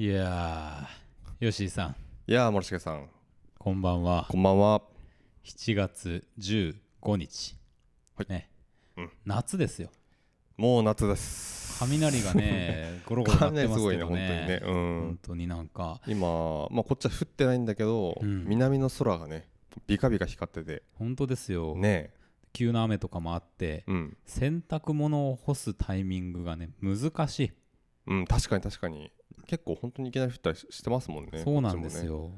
いやー、ヨッシーさん、いやー森重さん。こんばんは。こんばんは。7月15日。はい。ね、うん。夏ですよ。もう夏です。雷がね、ゴロゴロ鳴ってますけど雷すごいね本当にね。ね。う本ん当になんか、今まあこっちは降ってないんだけど、うん。南の空がねビカビカ光ってて。本当ですよ。ね。急な雨とかもあって、うん。洗濯物を干すタイミングがね、難しい。うん確かに確かに結構本当にいきなり降ったりししてますもんねそうなんですよ。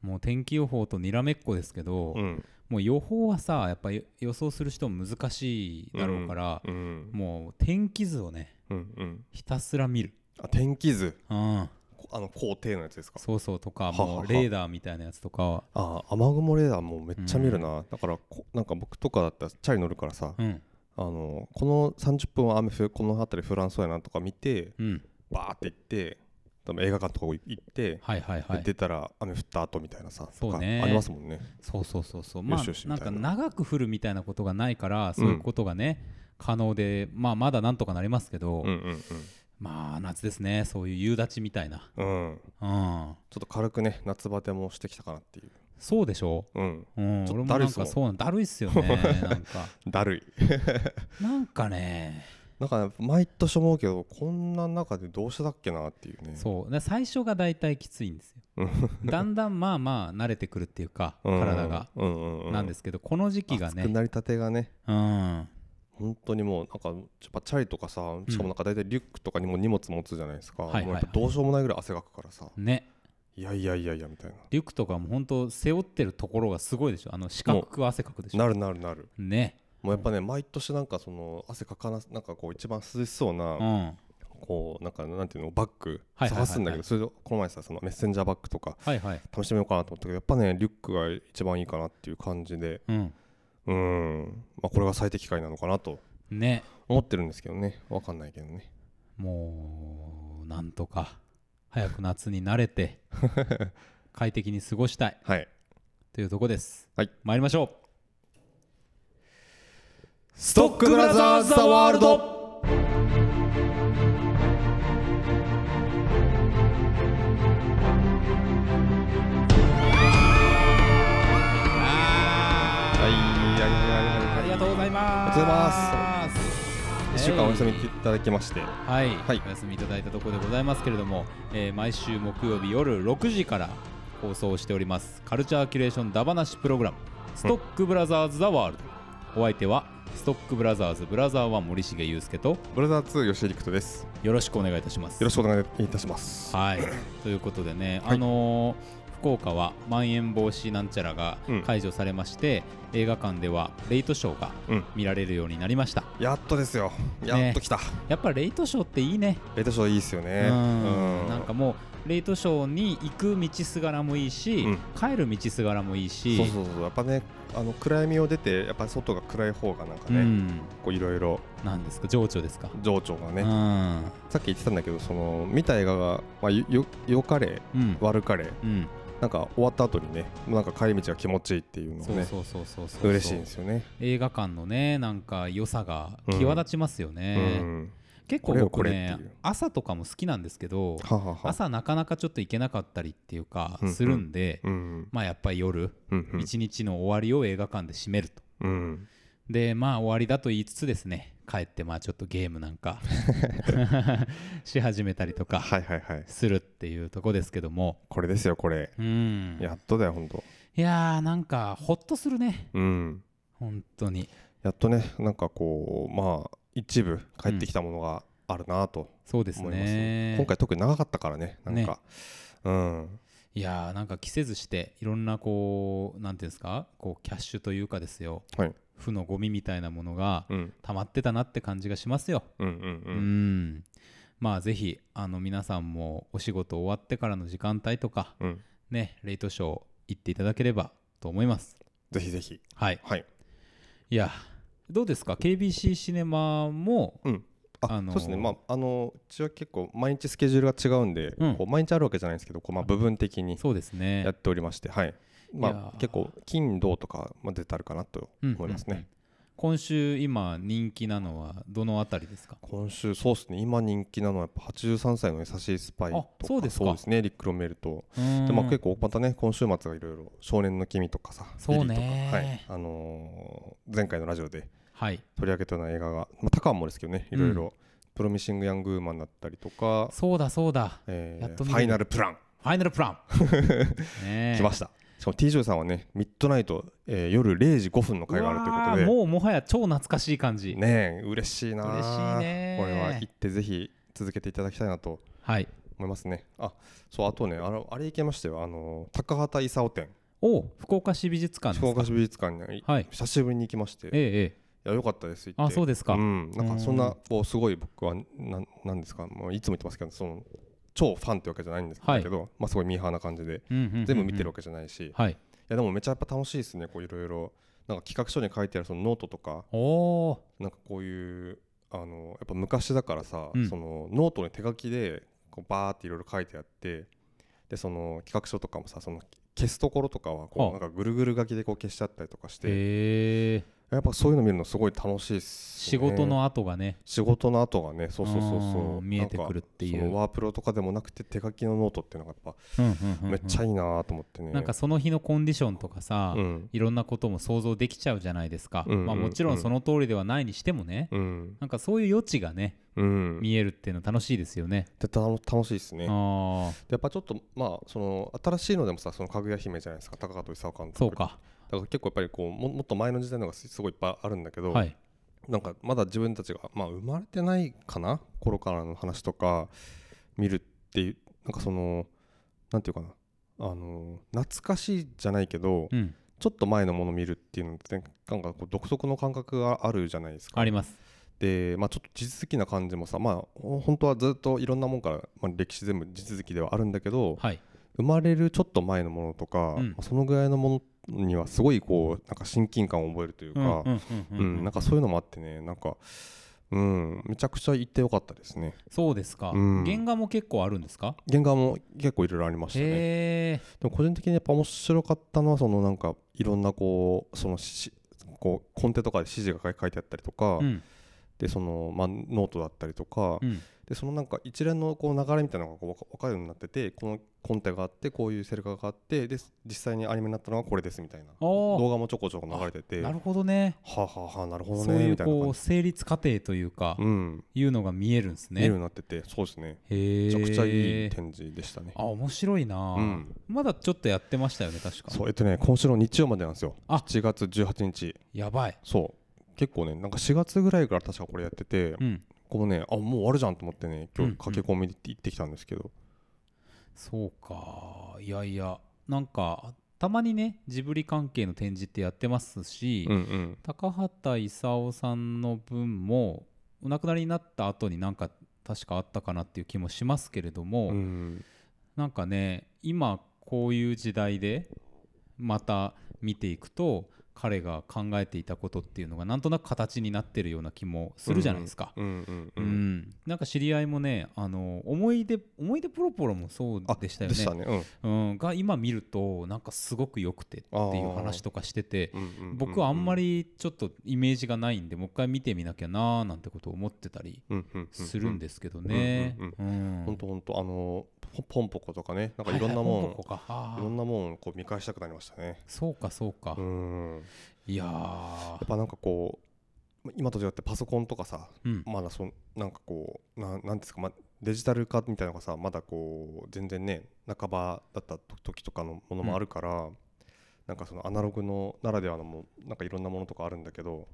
もう天気予報とにらめっこですけど、こっちもう予報はさ、やっぱり予想する人も難しいだろうから、うん。うんもう天気図をね、うんうん。ひたすら見る。あ天気図？うん、こあの高低のやつですか？そうそうとかもうレーダーみたいなやつとかあ雨雲レーダーもめっちゃ見るな、だからこなんか僕とかだったらチャリ乗るからさ、うん。あのこの30分は雨降るこの辺り降らんそうやなとか見てうん。バーって行って多分映画館とか行って、はいはいはい。で出たら雨降った後みたいなさそうね。ありますもんね。そうそうそうそう。まあなんか長く降るみたいなことがないからそういうことがね、可能でまあまだなんとかなりますけど、うんうんまあ夏ですね。そういう夕立ちみたいな。うん。うん。うんちょっと軽くね夏バテもしてきたかなっていう。そうでしょ？うん。うん、ちょっとだるいっすもんかそうなんだるいっすよねなんか。だるい。なんかねなんかね毎年思うけどこんな中でどうしてたっけなっていうね。そう。で最初がだいたいきついんですよ。だんだんまあまあ慣れてくるっていうか うん。体が。なんですけどこの時期がね。熱くなりたてがね。うん。本当にもうなんかやっぱチャリとかさしかもなんか大体リュックとかにも荷物持つじゃないですか、どうしようもないぐらい汗かくからさ。ね。いやいやいやいやみたいリュックとかも本当背負ってるところがすごいでしょ。あの四角く汗かくでしょ。ななるなるなる。ねもうやっぱね毎年なんかその汗かかななんかこう一番涼しそううなん。こうなんかなんていうのバッグ探すんだけどそれでこの前さそのメッセンジャーバッグとか試してみようかなと思ったけどやっぱねリュックが一番いいかなっていう感じでうん。うん。まあこれが最適解なのかなとね。思ってるんですけどね。わかんないけどね。もうなんとか早く夏に慣れて 快適に過ごしたい。はい。というとこです。はい。参りましょうストックブラザーズ・ザ・ワールド。はいありがとうございます。ありがとうございます1週間お休みいただきまして。はい、はい。お休みいただいたところでございますけれども、えー毎週木曜日夜6時から放送しております。カルチャーキュレーションダバなしプログラムストックブラザーズ・ザ・ワールド。お相手はストックブラザーズブラザー1森重裕介とブラザー2吉井陸斗です。よろしくお願いいたします。よろしくお願いいたします。はい。ということでね、はい。あのー福岡はまん延防止なんちゃらがうん。解除されまして、映画館ではレイトショーがうん。見られるようになりました。やっとですよ。やっと来た。やっぱレイトショーっていいね。レイトショーいいっすよね。うん。なんかもうレイトショーに行く道すがらもいいし、うん。帰る道すがらもいいし。そうそうそう。やっぱねあの暗闇を出てやっぱり外が暗い方がなんかね、うん、こういろいろなんですか？情緒ですか、情緒がね、うん。さっき言ってたんだけどその見た映画が、まあ、よよよかれうん。悪かれ。うんなんか終わった後にねなんか帰り道が気持ちいいっていうのそうねそうそうそうそう。嬉しいんですよね。映画館のねなんか良さが際立ちますよね、うん。結構これよ僕ね朝とかも好きなんですけど朝なかなかちょっと行けなかったりっていうかうんうん。するんで、うん。まあやっぱり夜うんうん。一日の終わりを映画館で締めると。うん。でまあ終わりだと言いつつですね帰ってまあちょっとゲームなんか し始めたりとかはいはいはい。するっていうとこですけども。これですよこれ。うん。やっとだよほんと。いやーなんかほっとするね。うん。本当に。やっとねなんかこうまあ一部帰ってきたものがあるなとそうですね。今回特に長かったからねなんか、うん。いやーなんか着せずしていろんなこうなんていうんですか？こうキャッシュというかですよ。はい負のゴミみたいなものがうん。溜まってたなって感じがしますよ。うんうんまあぜひあの皆さんもお仕事終わってからの時間帯とかうん。ねレイトショー行っていただければと思います。ぜひぜひ。はい。はい。いやどうですか？KBC シネマもうん。あ、あのーそうですね。まああのうちは結構毎日スケジュールが違うんで、うん。こう毎日あるわけじゃないんですけどこう、まあ、部分的にそうですね。やっておりましてはいまあ結構金土とかまで出たるかなと思いますね、今週今人気なのはどのあたりですか？今週そうですね。今人気なのはやっぱ83歳の優しいスパイとかあそうですか。ねリック・ロメルとでまあ結構またね今週末がいろいろ少年の君とかさそうねはい。あのー前回のラジオではい。取り上げたような映画がまあタカンもですけどねいろいろ。プロミシング・ヤング・ウーマンだったりとかそうだそうだ。えーファイナルプラン。ファイナルプラン。来ましたしかも T・ ジョイさんはねミッドナイトえー夜0時5分の回があるということで。もうもはや超懐かしい感じ、ねえ嬉しいな嬉しいねこれは行ってぜひ続けていただきたいなと。はい。思いますね。あそうあとねあのあれ行けましたよ。あの高畑勲展。お福岡市美術館福岡市美術館にはい。久しぶりに行きまして。いえええ。えや良かったです行って。あそうですか。うん。なんかそんなこうすごい僕はなんなんですか？もういつも言ってますけどその超ファンってわけじゃないんですけど、はい。まあすごいミーハーな感じで全部見てるわけじゃないし、いはい。やでもめっちゃやっぱ楽しいですねこういろいろ。なんか企画書に書いてあるそのノートとか。なんかこういうあのやっぱ昔だからさ、うん。そのノートに手書きでこうバーっていろいろ書いてあってでその企画書とかもさその消すところとかはこはあ。うなんかぐるぐる書きでこう消しちゃったりとかして、やっぱそういうの見るのすごい楽しいっす、ね、仕事の後がね。仕事の後がねそうそうそうそう。うん見えてくるっていう。ワープロとかでもなくて手書きのノートっていうのがやっぱうんうんめっちゃいいなと思ってね、なんかその日のコンディションとかさ、うん。いろんなことも想像できちゃうじゃないですか、うんうんうん。まあ、もちろんその通りではないにしてもね、うんなんかそういう余地がねうん。見えるっていうの楽しいですよね。でた楽しいですね。でやっぱちょっとまあその新しいのでもさそのかぐや姫じゃないですか。高畑勲監督そうか。だから結構やっぱりこうももっと前の時代のがすすごいいっぱいあるんだけど、はい。なんかまだ自分たちが、まあ、生まれてないかな頃からの話とか見るっていうなんかそのなんていうかなあの懐かしいじゃないけどうん。ちょっと前のものを見るっていうのってなんかこう独特の感覚があるじゃないですか。あります。で、まあ、ちょっと地続きな感じもさまあほ本当はずっといろんなもんから、まあ、歴史全部地続きではあるんだけどはい。生まれるちょっと前のものとか、うん。まあそのぐらいのものにはすごいこうなんか親近感を覚えるというか、なんかそういうのもあってねなんかうんめちゃくちゃ行ってよかったですね。そうですか、うん。原画も結構あるんですか？原画も結構いろいろありましたね。でも個人的にやっぱ面白かったのはそのなんかいろんなこうそのしこうコンテとかで指示が書い書いてあったりとか、うんでその、まあ、ノートだったりとか、うん。でそのなんか一連のこう流れみたいなのがこうわか分かるようになっててこのコンテがあってこういうセル画があってで実際にアニメになったのはこれですみたいな。お動画もちょこちょこ流れてて。はなるほどね。あ、はあはあ、なるほどそういうこう成立過程というか、うん。いうのが見えるんですね。見えるようになっててそうですね。へえめちゃくちゃいい展示でしたね。あ面白いな、うん。まだちょっとやってましたよね確か。そうえっとね今週の日曜までなんですよ。あ。7月18日。やばい。そう結構ねなんか4月ぐらいから確かこれやってて、うん。このねあもう終わるじゃんと思ってね今うん。日駆け込みで行ってきたんですけど、そうか。いやいやなんかたまにねジブリ関係の展示ってやってますし、うんうん。高畑勲さんの分もお亡くなりになった後になんか確かあったかなっていう気もしますけれども、うん。なんかね今こういう時代でまた見ていくと彼が考えていたことっていうのがなんとなく形になってるような気もするじゃないですか。うんうんううん。ん。なんか知り合いもねあの思い出思い出ポロポロもそうあでしたよね。でしたね。うん。うん、が今見るとなんかすごく良くてっていう話とかしてて僕はあんまりちょっとイメージがないんでもう一回見てみなきゃなーなんてことを思ってたりするんですけどね。うんうんほんとほんとあのポポンポコとかねなんかいろんなもん、はいはいいろんなもんこう見返したくなりましたね。そうかそうか、うんいややーっぱなんかこう今と違ってパソコンとかさうん。まだそんなんかこうななんていうんですか、ま、デジタル化みたいなのがさまだこう全然ね半ばだった時とかのものもあるから、なんかそのアナログのならではのもなんかいろんなものとかあるんだけど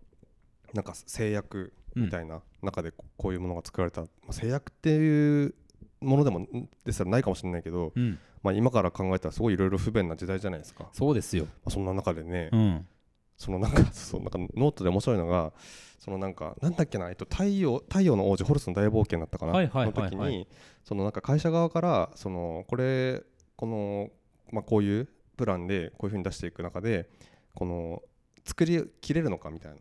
なんか制約みたいな中でここういうものが作られた、まあ、制約っていうものでもんですらないかもしれないけど、うん、まあ、今から考えたらすごいいろいろ不便な時代じゃないですか、まそうですよ、あ、そんな中でね、うん、そのなんか そうなんかノートで面白いのがそのなんかなんだっけな、えっと、太陽太陽の王子ホルスの大冒険だったかな、の時にそのなんか会社側からそのこれこの、まあ、こういうプランでこういうふうに出していく中でこの作り切れるのかみたいな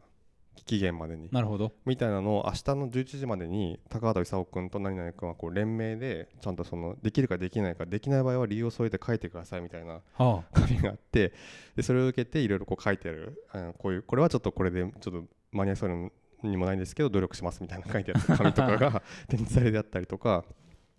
期限までに。なるほど。みたいなのを明日の11時までに高畑勲君と何々君はこう連名でちゃんとそのできるかできないかできない場合は理由を添えて書いてくださいみたいなは紙があってでそれを受けていろいろこう書いてある。あのこういうこれはちょっとこれでちょっと間に合いそうにもないんですけど努力しますみたいな書いてある紙とかが 展示されてあったりとか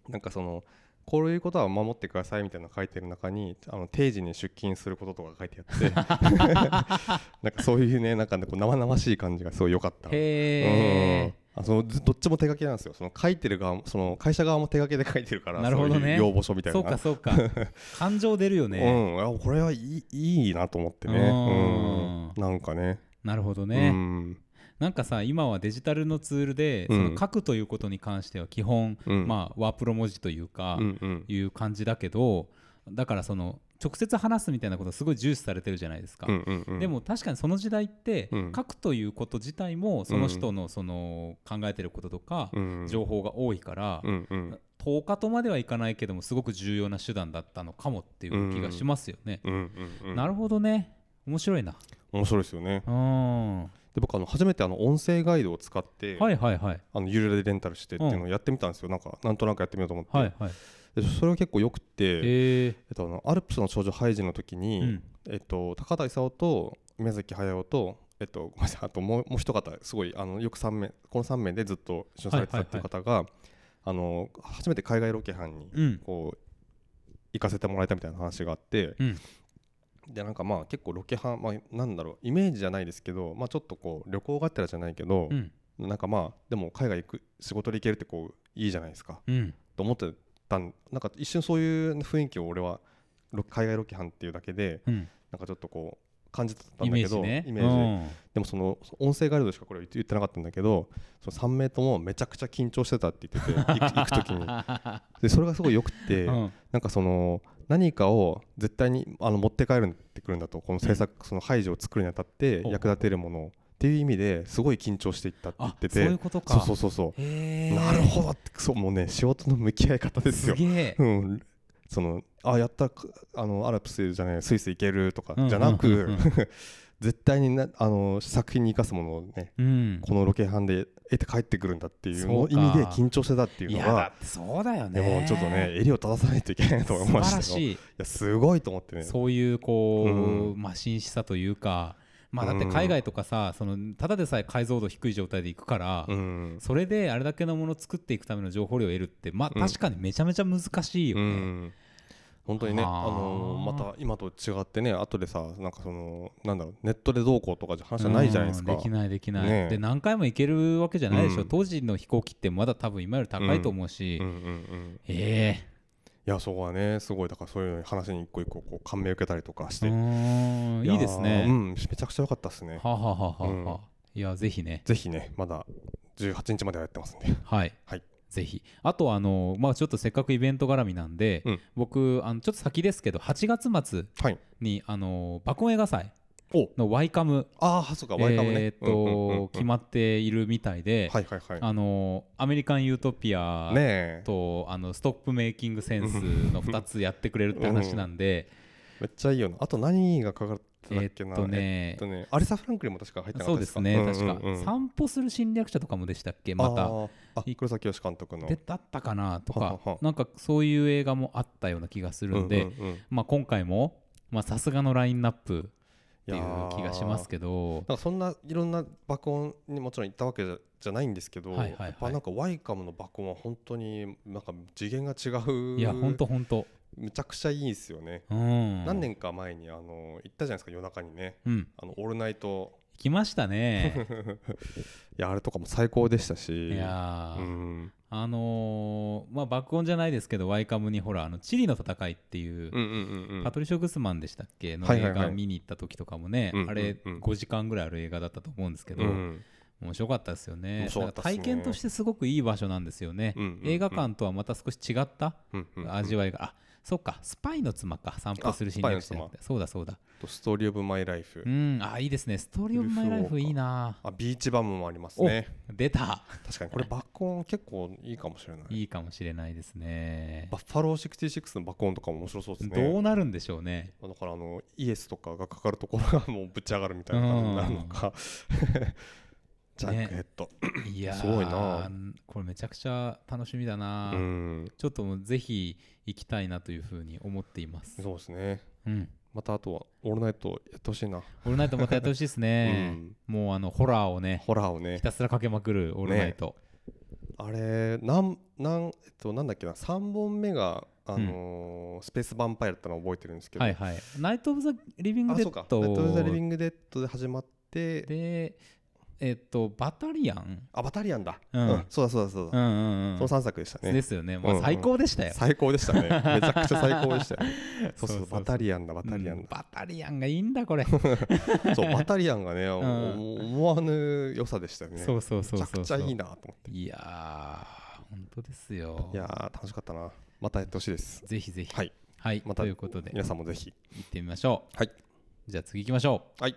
なんかそのこういうことは守ってくださいみたいなの書いてる中にあの定時に出勤することとか書いてあって なんかそういうねなんかねこう生々しい感じがすごい良かった。へえあそのずどっちも手書きなんですよ。その書いてる側もその会社側も手書きで書いてるからなるほどね。要望書みたいな。そうかそうか。感情出るよね。うん、あこれはいいいいなと思ってね、うん。うん、なんかね。なるほどうねんなんかさ今はデジタルのツールでうん。その書くということに関しては基本うん。まあワープロ文字というかうんうん。いう感じだけどだからその直接話すみたいなことすごい重視されてるじゃないですか。うんうんうん。でも確かにその時代ってうん。書くということ自体もその人のその考えてることとかうん情報が多いからうんうん。10日とまではいかないけどもすごく重要な手段だったのかもっていう気がしますよね。なるほどね。面白いな。面白いですよね。うん。はで僕あの初めてあの音声ガイドを使って、いはいはいはい。あの有料でレンタルしてっていうのをやってみたんですよ、なんかなんとなくやってみようと思って、はいでそれは結構よくて、えー。えっと、あのアルプスの少女ハイジの時に、うん。えっと、高田勲と宮崎駿と、えっと、ごめんなさいあともうもう一方すごいあのよく3名この3名でずっと一緒にされてたっていう方が、あの初めて海外ロケ班にうん。こう行かせてもらえたみたいな話があって、うんでなんかまあ結構ロケ班、まあ、なんだろうイメージじゃないですけど、まあ、ちょっとこう旅行がてらじゃないけどう、ん。なんかまあでも海外行く仕事で行けるってこういいじゃないですか。うん。と思ってたんなんか一瞬そういう雰囲気を俺はロ海外ロケ班っていうだけでうん。なんかちょっとこう感じてたんイだけどメージね。イメージ。ででもその音声ガイドでしかこれ言ってなかったんだけどその3名ともめちゃくちゃ緊張してたって言ってて行く行く時に。でそれがすごいよくって、うん。なんかその何かを絶対にあの持って帰るってくるんだとこの制作、その排除を作るにあたって役立てるものっていう意味ですごい緊張していったって言ってあそういうてことか。そうそうそうそう。なるほどってそうもうね仕事の向き合い方ですよ。うん、そのあやったくあのアルプスじゃないスイス行けるとかうんじゃなく、絶対になあの作品に生かすものをねうん。このロケハンで得て帰ってくるんだっていう意味で緊張してたっていういのがやだってそうだよね。でもちょっとね襟を正さないといけないと思いましたよい。やすごいと思ってねそういうこう、うまあ紳士さというか、まあだってうん海外とかさ、そのただでさえ解像度低い状態で行くから、うんそれであれだけのものを作っていくための情報量を得るって、まあうん確かにめちゃめちゃ難しいようね。ん本当にね、あはあのーまた今と違ってね後でさなんかそのなんだろうネットでどうこうとかじゃ話じゃないじゃないですか。うんできないできない、ねえ。で何回も行けるわけじゃないでしょ、うん。当時の飛行機ってまだ多分今より高いと思うし、うん。うんうんえいやそこはねすごいだからそういう話に一個一個こう感銘を受けたりとかして。いいですね、うんめちゃくちゃ良かったですね。はあ、はあはあは。あうん。はあいやぜひね。ぜひねまだ18日まではやってますんで。はい、はいぜひ。あとあのまあちょっとせっかくイベント絡みなんで、うん。僕あのちょっと先ですけど8月末はい。にあの爆音映画祭お。のワイカムああそうかワイカムね。えーっうんうんうん。決まっているみたいで、はいはいはい。あのアメリカン・ユートピアとあのストップメイキングセンスの2つやってくれるって話なんで、めっちゃいいよな。あと何がかかってたっけな？えーっとねえっとねアリサ・フランクリンも確か入ってなかそうでったですか？すね、うんうん確か、うん。散歩する侵略者とかもでしたっけ？またあーあ黒崎義監督の。でだったかなとかなんかそういう映画もあったような気がするんで、うんうんうん。まあ、今回もまあさすがのラインナップっていう気がしますけど。なんかそんないろんな爆音にもちろん行ったわけじゃないんですけど、はいはいはい。やっぱなんかワイカムの爆音は本当になんか次元が違う。いやほんとほんとむちゃくちゃいいですよね、うん。何年か前にあの行ったじゃないですか夜中にね。うん。あのオールナイト来ましたね。いやあれとかも最高でしたし。いやー、うん。あのーまあ爆音じゃないですけどワイカムにほらあのチリの戦いっていう、うんうんうんうん。パトリショ・グスマンでしたっけ？の映はいはい。はい画見に行った時とかもね、うんうんうん。あれ5時間ぐらいある映画だったと思うんですけど、うん。面白かったですよね。ね体験としてすごくいい場所なんですよね、うんうんうん。映画館とはまた少し違ったうんうんうん。味わいが、あそうかスパイの妻か散歩する侵略者そうだそうだとストーリー・オブ・マイ・ライフうんあいいですね。ストーリー・オブ・マイ・ライフいいな。あビーチバムもありますね。出た。確かにこれ爆音結構いいかもしれない。いいかもしれないですね。バッファロー66の爆音とかも面白そうですね。どうなるんでしょうね。だからあのイエスとかがかかるところがもうぶち上がるみたいな感じになるのかジャックヘッド、いやーすごいな。これめちゃくちゃ楽しみだな、うん。ちょっともうぜひ行きたいなというふうに思っています。そうですね。うん。またあとはオールナイトやってほしいな、オールナイトまたやってほしいですね、もうあのホラーをねホラーをね。ひたすらかけまくるオールナイト、あれなんなんえっとなんだっけな。3本目があのースペースヴァンパイアだったのを覚えてるんですけど、はいはい。ナイト・オブ・ザ・リビング・デッナイト・オブ・ザ・リビドング・デッドで始まって。でえっとバタリアン？あバタリアンだ、うん。そうだそうだそうだ、うんうんうん。その3作でしたね。ですよね、まあ、うんうん。最高でしたよ、最高でしたね。めちゃくちゃ最高でしたよ。そうそうそう。バタリアンだバタリアンだ、うんバタリアンがいいんだこれ。そうバタリアンがね、ん。お思わぬ良さでしたよね。そうそうそうそう。めちゃくちゃいいなと思って。いやー本当ですよ。いやー楽しかったな。またやってほしいです。ぜひぜひ。はい。はい、またということで。皆さんもぜひ。行ってみましょう。はい。じゃあ次行きましょう。はい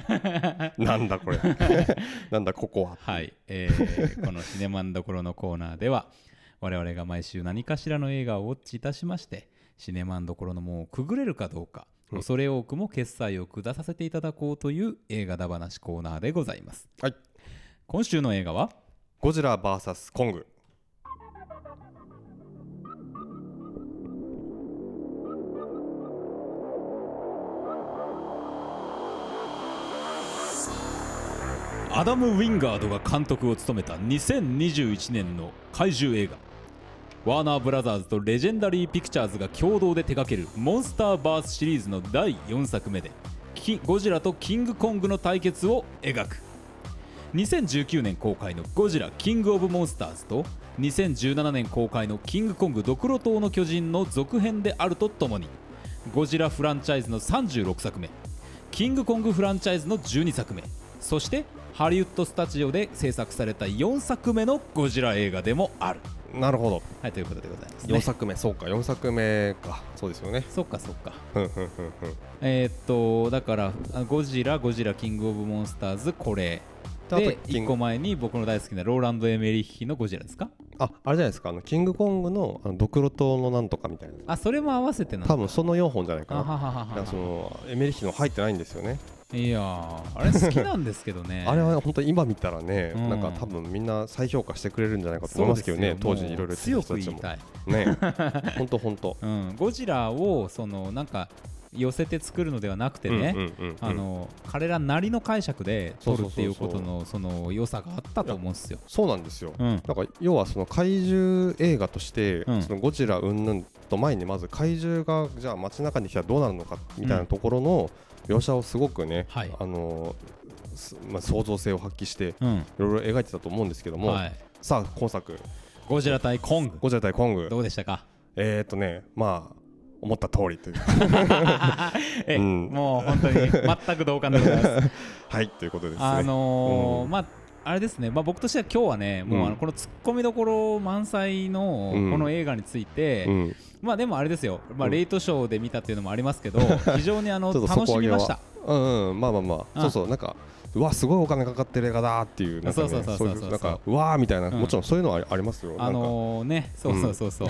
なんだこれ。なんだここは。はい、えーこのシネマンどころのコーナーでは我々が毎週何かしらの映画をウォッチいたしましてシネマンどころの門をくぐれるかどうか、うん。恐れ多くも決済を下させていただこうという映画だ話コーナーでございます。はい。今週の映画は？ゴジラ VS コングアダム・ウィンガードが監督を務めた2021年の怪獣映画。ワーナーブラザーズとレジェンダリー・ピクチャーズが共同で手掛けるモンスターバースシリーズの第4作目でゴジラとキングコングの対決を描く。2019年公開のゴジラキングオブモンスターズと2017年公開のキングコングドクロ島の巨人の続編であるとともにゴジラフランチャイズの36作目キングコングフランチャイズの12作目そしてハリウッドスタジオで制作された4作目のゴジラ映画でもある。なるほど。はいということでございます、ね、4作目そうか。4作目か。そうですよね。そっかそっか。えーっとだからあゴジラゴジラキングオブモンスターズこれ。であとで1キング個前に僕の大好きなローランド・エメリッヒのゴジラですか？ああれじゃないですか。あのキングコングのあのドクロ島のなんとかみたいな。あそれも合わせてな多分その4本じゃないかな。あはははだからそはのエメリッヒの入ってないんですよねいやーあれ好きなんですけどね。あれは本当に今見たらね、うん。なんか多分みんな再評価してくれるんじゃないかと思いますけどね当時いろいろ強く言いたい、ね。本当本当。うん、ゴジラをそのなんか寄せて作るのではなくてね、うんうんうんうん。あの彼らなりの解釈で撮るっていうことのその良さがあったと思うんですよ。そうなんですよ、うん。なんか要はその怪獣映画として、うん。そのゴジラ云々と前にまず怪獣がじゃあ街中に来たらどうなるのかみたいなところの描写をすごくね、はい。あのすまあ、創造性を発揮してうん。いろいろ描いてたと思うんですけども、はい、さあ今作。ゴジラ対コング。ゴジラ対コング。どうでしたか？えーっとねまあ思った通りという。え、うん。もう本当に全く同感でございます。はいということですね。あのーうん。まああれですね、まあ、僕としては今日はね、もうあうんのこのツッコミどころ満載のうん。この映画について、うん。まあでもあれですよ、まあ、うん。レイトショーで見たっていうのもありますけど、非常にあの楽しみました。うんうん。まあまあまあ。うんそうそう。なんかうわすごいお金かかってる映画だっていうなんかねそうそうそうそういなんかうわーみたいなうん。もちろんそういうのはありますよ。あのーね、そうそうそうそう、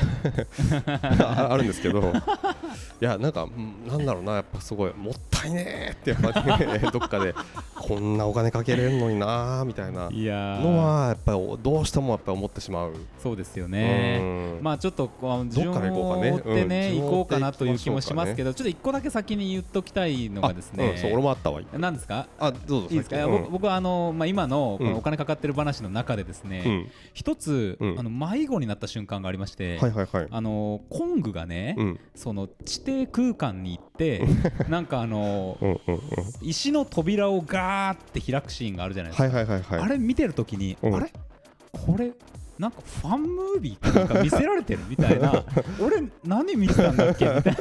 なんかああるんですけど。いやなんかうんなんだろうなやっぱすごいもったいねーってやっぱりねどっかでこんなお金かけれるのになーみたいなのはやっぱりどうしてもやっぱり思ってしまう。そうですよね。うん。まあちょっとこう順どっから行こうかね。ってね、うん。行こうかなという気もしますけど、ちょっと一個だけ先に言っときたいのがですあうん。そう俺ね、もあったわ何ですか？あどうぞいいですか、いや先僕僕はあの、まあ、今のこうん。のお金かかってる話の中でですね、うん。一つ、うん。あの迷子になった瞬間がありまして、はいはいはい。あのコングがね、うん。その地底空間に行ってなんかあのうんうんうん。石の扉をガーって開くシーンがあるじゃないですか、はいはいはいはい。あれ見てるときに、うん。あれ？これなんかファンムービーかなんか見せられてるみたいな。俺何見てたんだっけ？みたい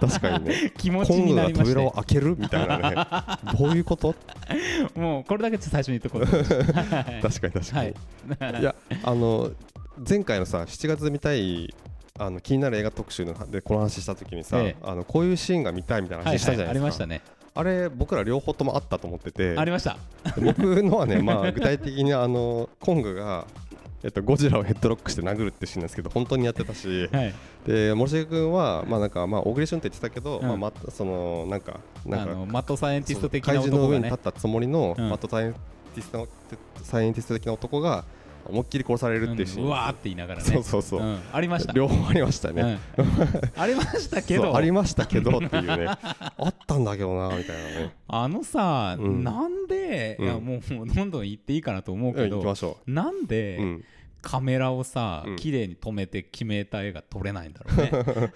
確かにね。な 気持ちになりまし扉をて開けるみたいなね。どういうこと？もうこれだけちょっと最初に言っとこう。確かに確かに、はい。い、やあの前回のさ7月見たいあの気になる映画特集のでこの話した時にさ、ええ。あのこういうシーンが見たいみたいなはい話したじゃはいないですか、ありましたね。あれ僕ら両方ともあったと思ってて。ありました。僕のはね、まあ、具体的にあのコングが、えっと、ゴジラをヘッドロックして殴るってシーンなんですけど本当にやってたし。はい。で森重君はまあなんかまあ小栗旬って言ってたけど、うん。まあまたそのなんかなんかあのマットサイエンティスト的な怪獣の男がね上に立ったつもりの、うん。マットサイエンティストのサイエンティスト的な男が思いっきり殺されるっていうシーン、うんうわーって言いながらね。そうそうそう、ん。ありました。両方ありましたね、うん。ありましたけど。ありましたけどっていうね。あったんだけどなみたいなね。あのさ、うん。なんで、いやうんもうもうどんどん言っていいかなと思ううんけどなんで、カメラをさ、うん。綺麗に止めて決めた絵が撮れないんだろうね。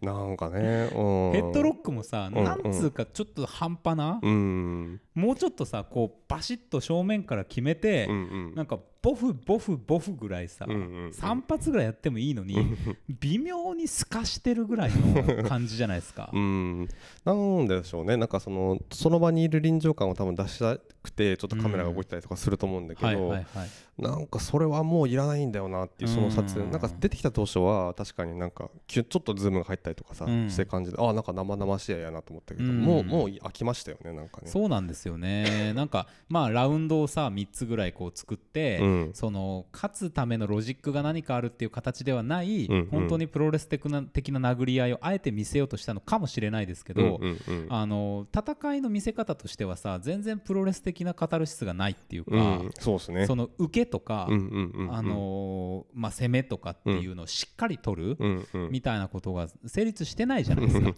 なんかね、うん、ヘッドロックもさ、うん。なんつうかちょっと半端な、うん。もうちょっとさこうバシッと正面から決めて、うんうん。なんかボフボフボフぐらいさ、うんうんうん。3発ぐらいやってもいいのに微妙に透かしてるぐらいの感じじゃないですか。う。ん、なんでしょうね、なんかそのその場にいる臨場感を多分出したくて、ちょっとカメラが動いたりとかすると思うんだけど、はいはいはい。なんかそれはもういらないんだよなっていうその撮影、うん。なんか出てきた当初は確かになんかちょっとズームが入ったりとかさ、うん。して感じで、あなんか生々しいやなと思ったけど、うん。もうもう飽きましたよね、なんかね。そうなんですよね。なんかまあラウンドをさ3つぐらいこう作って、うん。その勝つためのロジックが何かあるっていう形ではない、うんうん。本当にプロレス的な的な殴り合いをあえて見せようとしたのかもしれないですけど、うんうんうん。あの戦いの見せ方としてはさ全然プロレス的なカタルシスがないっていうか、うんそうですね。その受けとか、あのーまあ、攻めとかっていうのをしっかり取る、みたいなことが成立してないじゃないですか。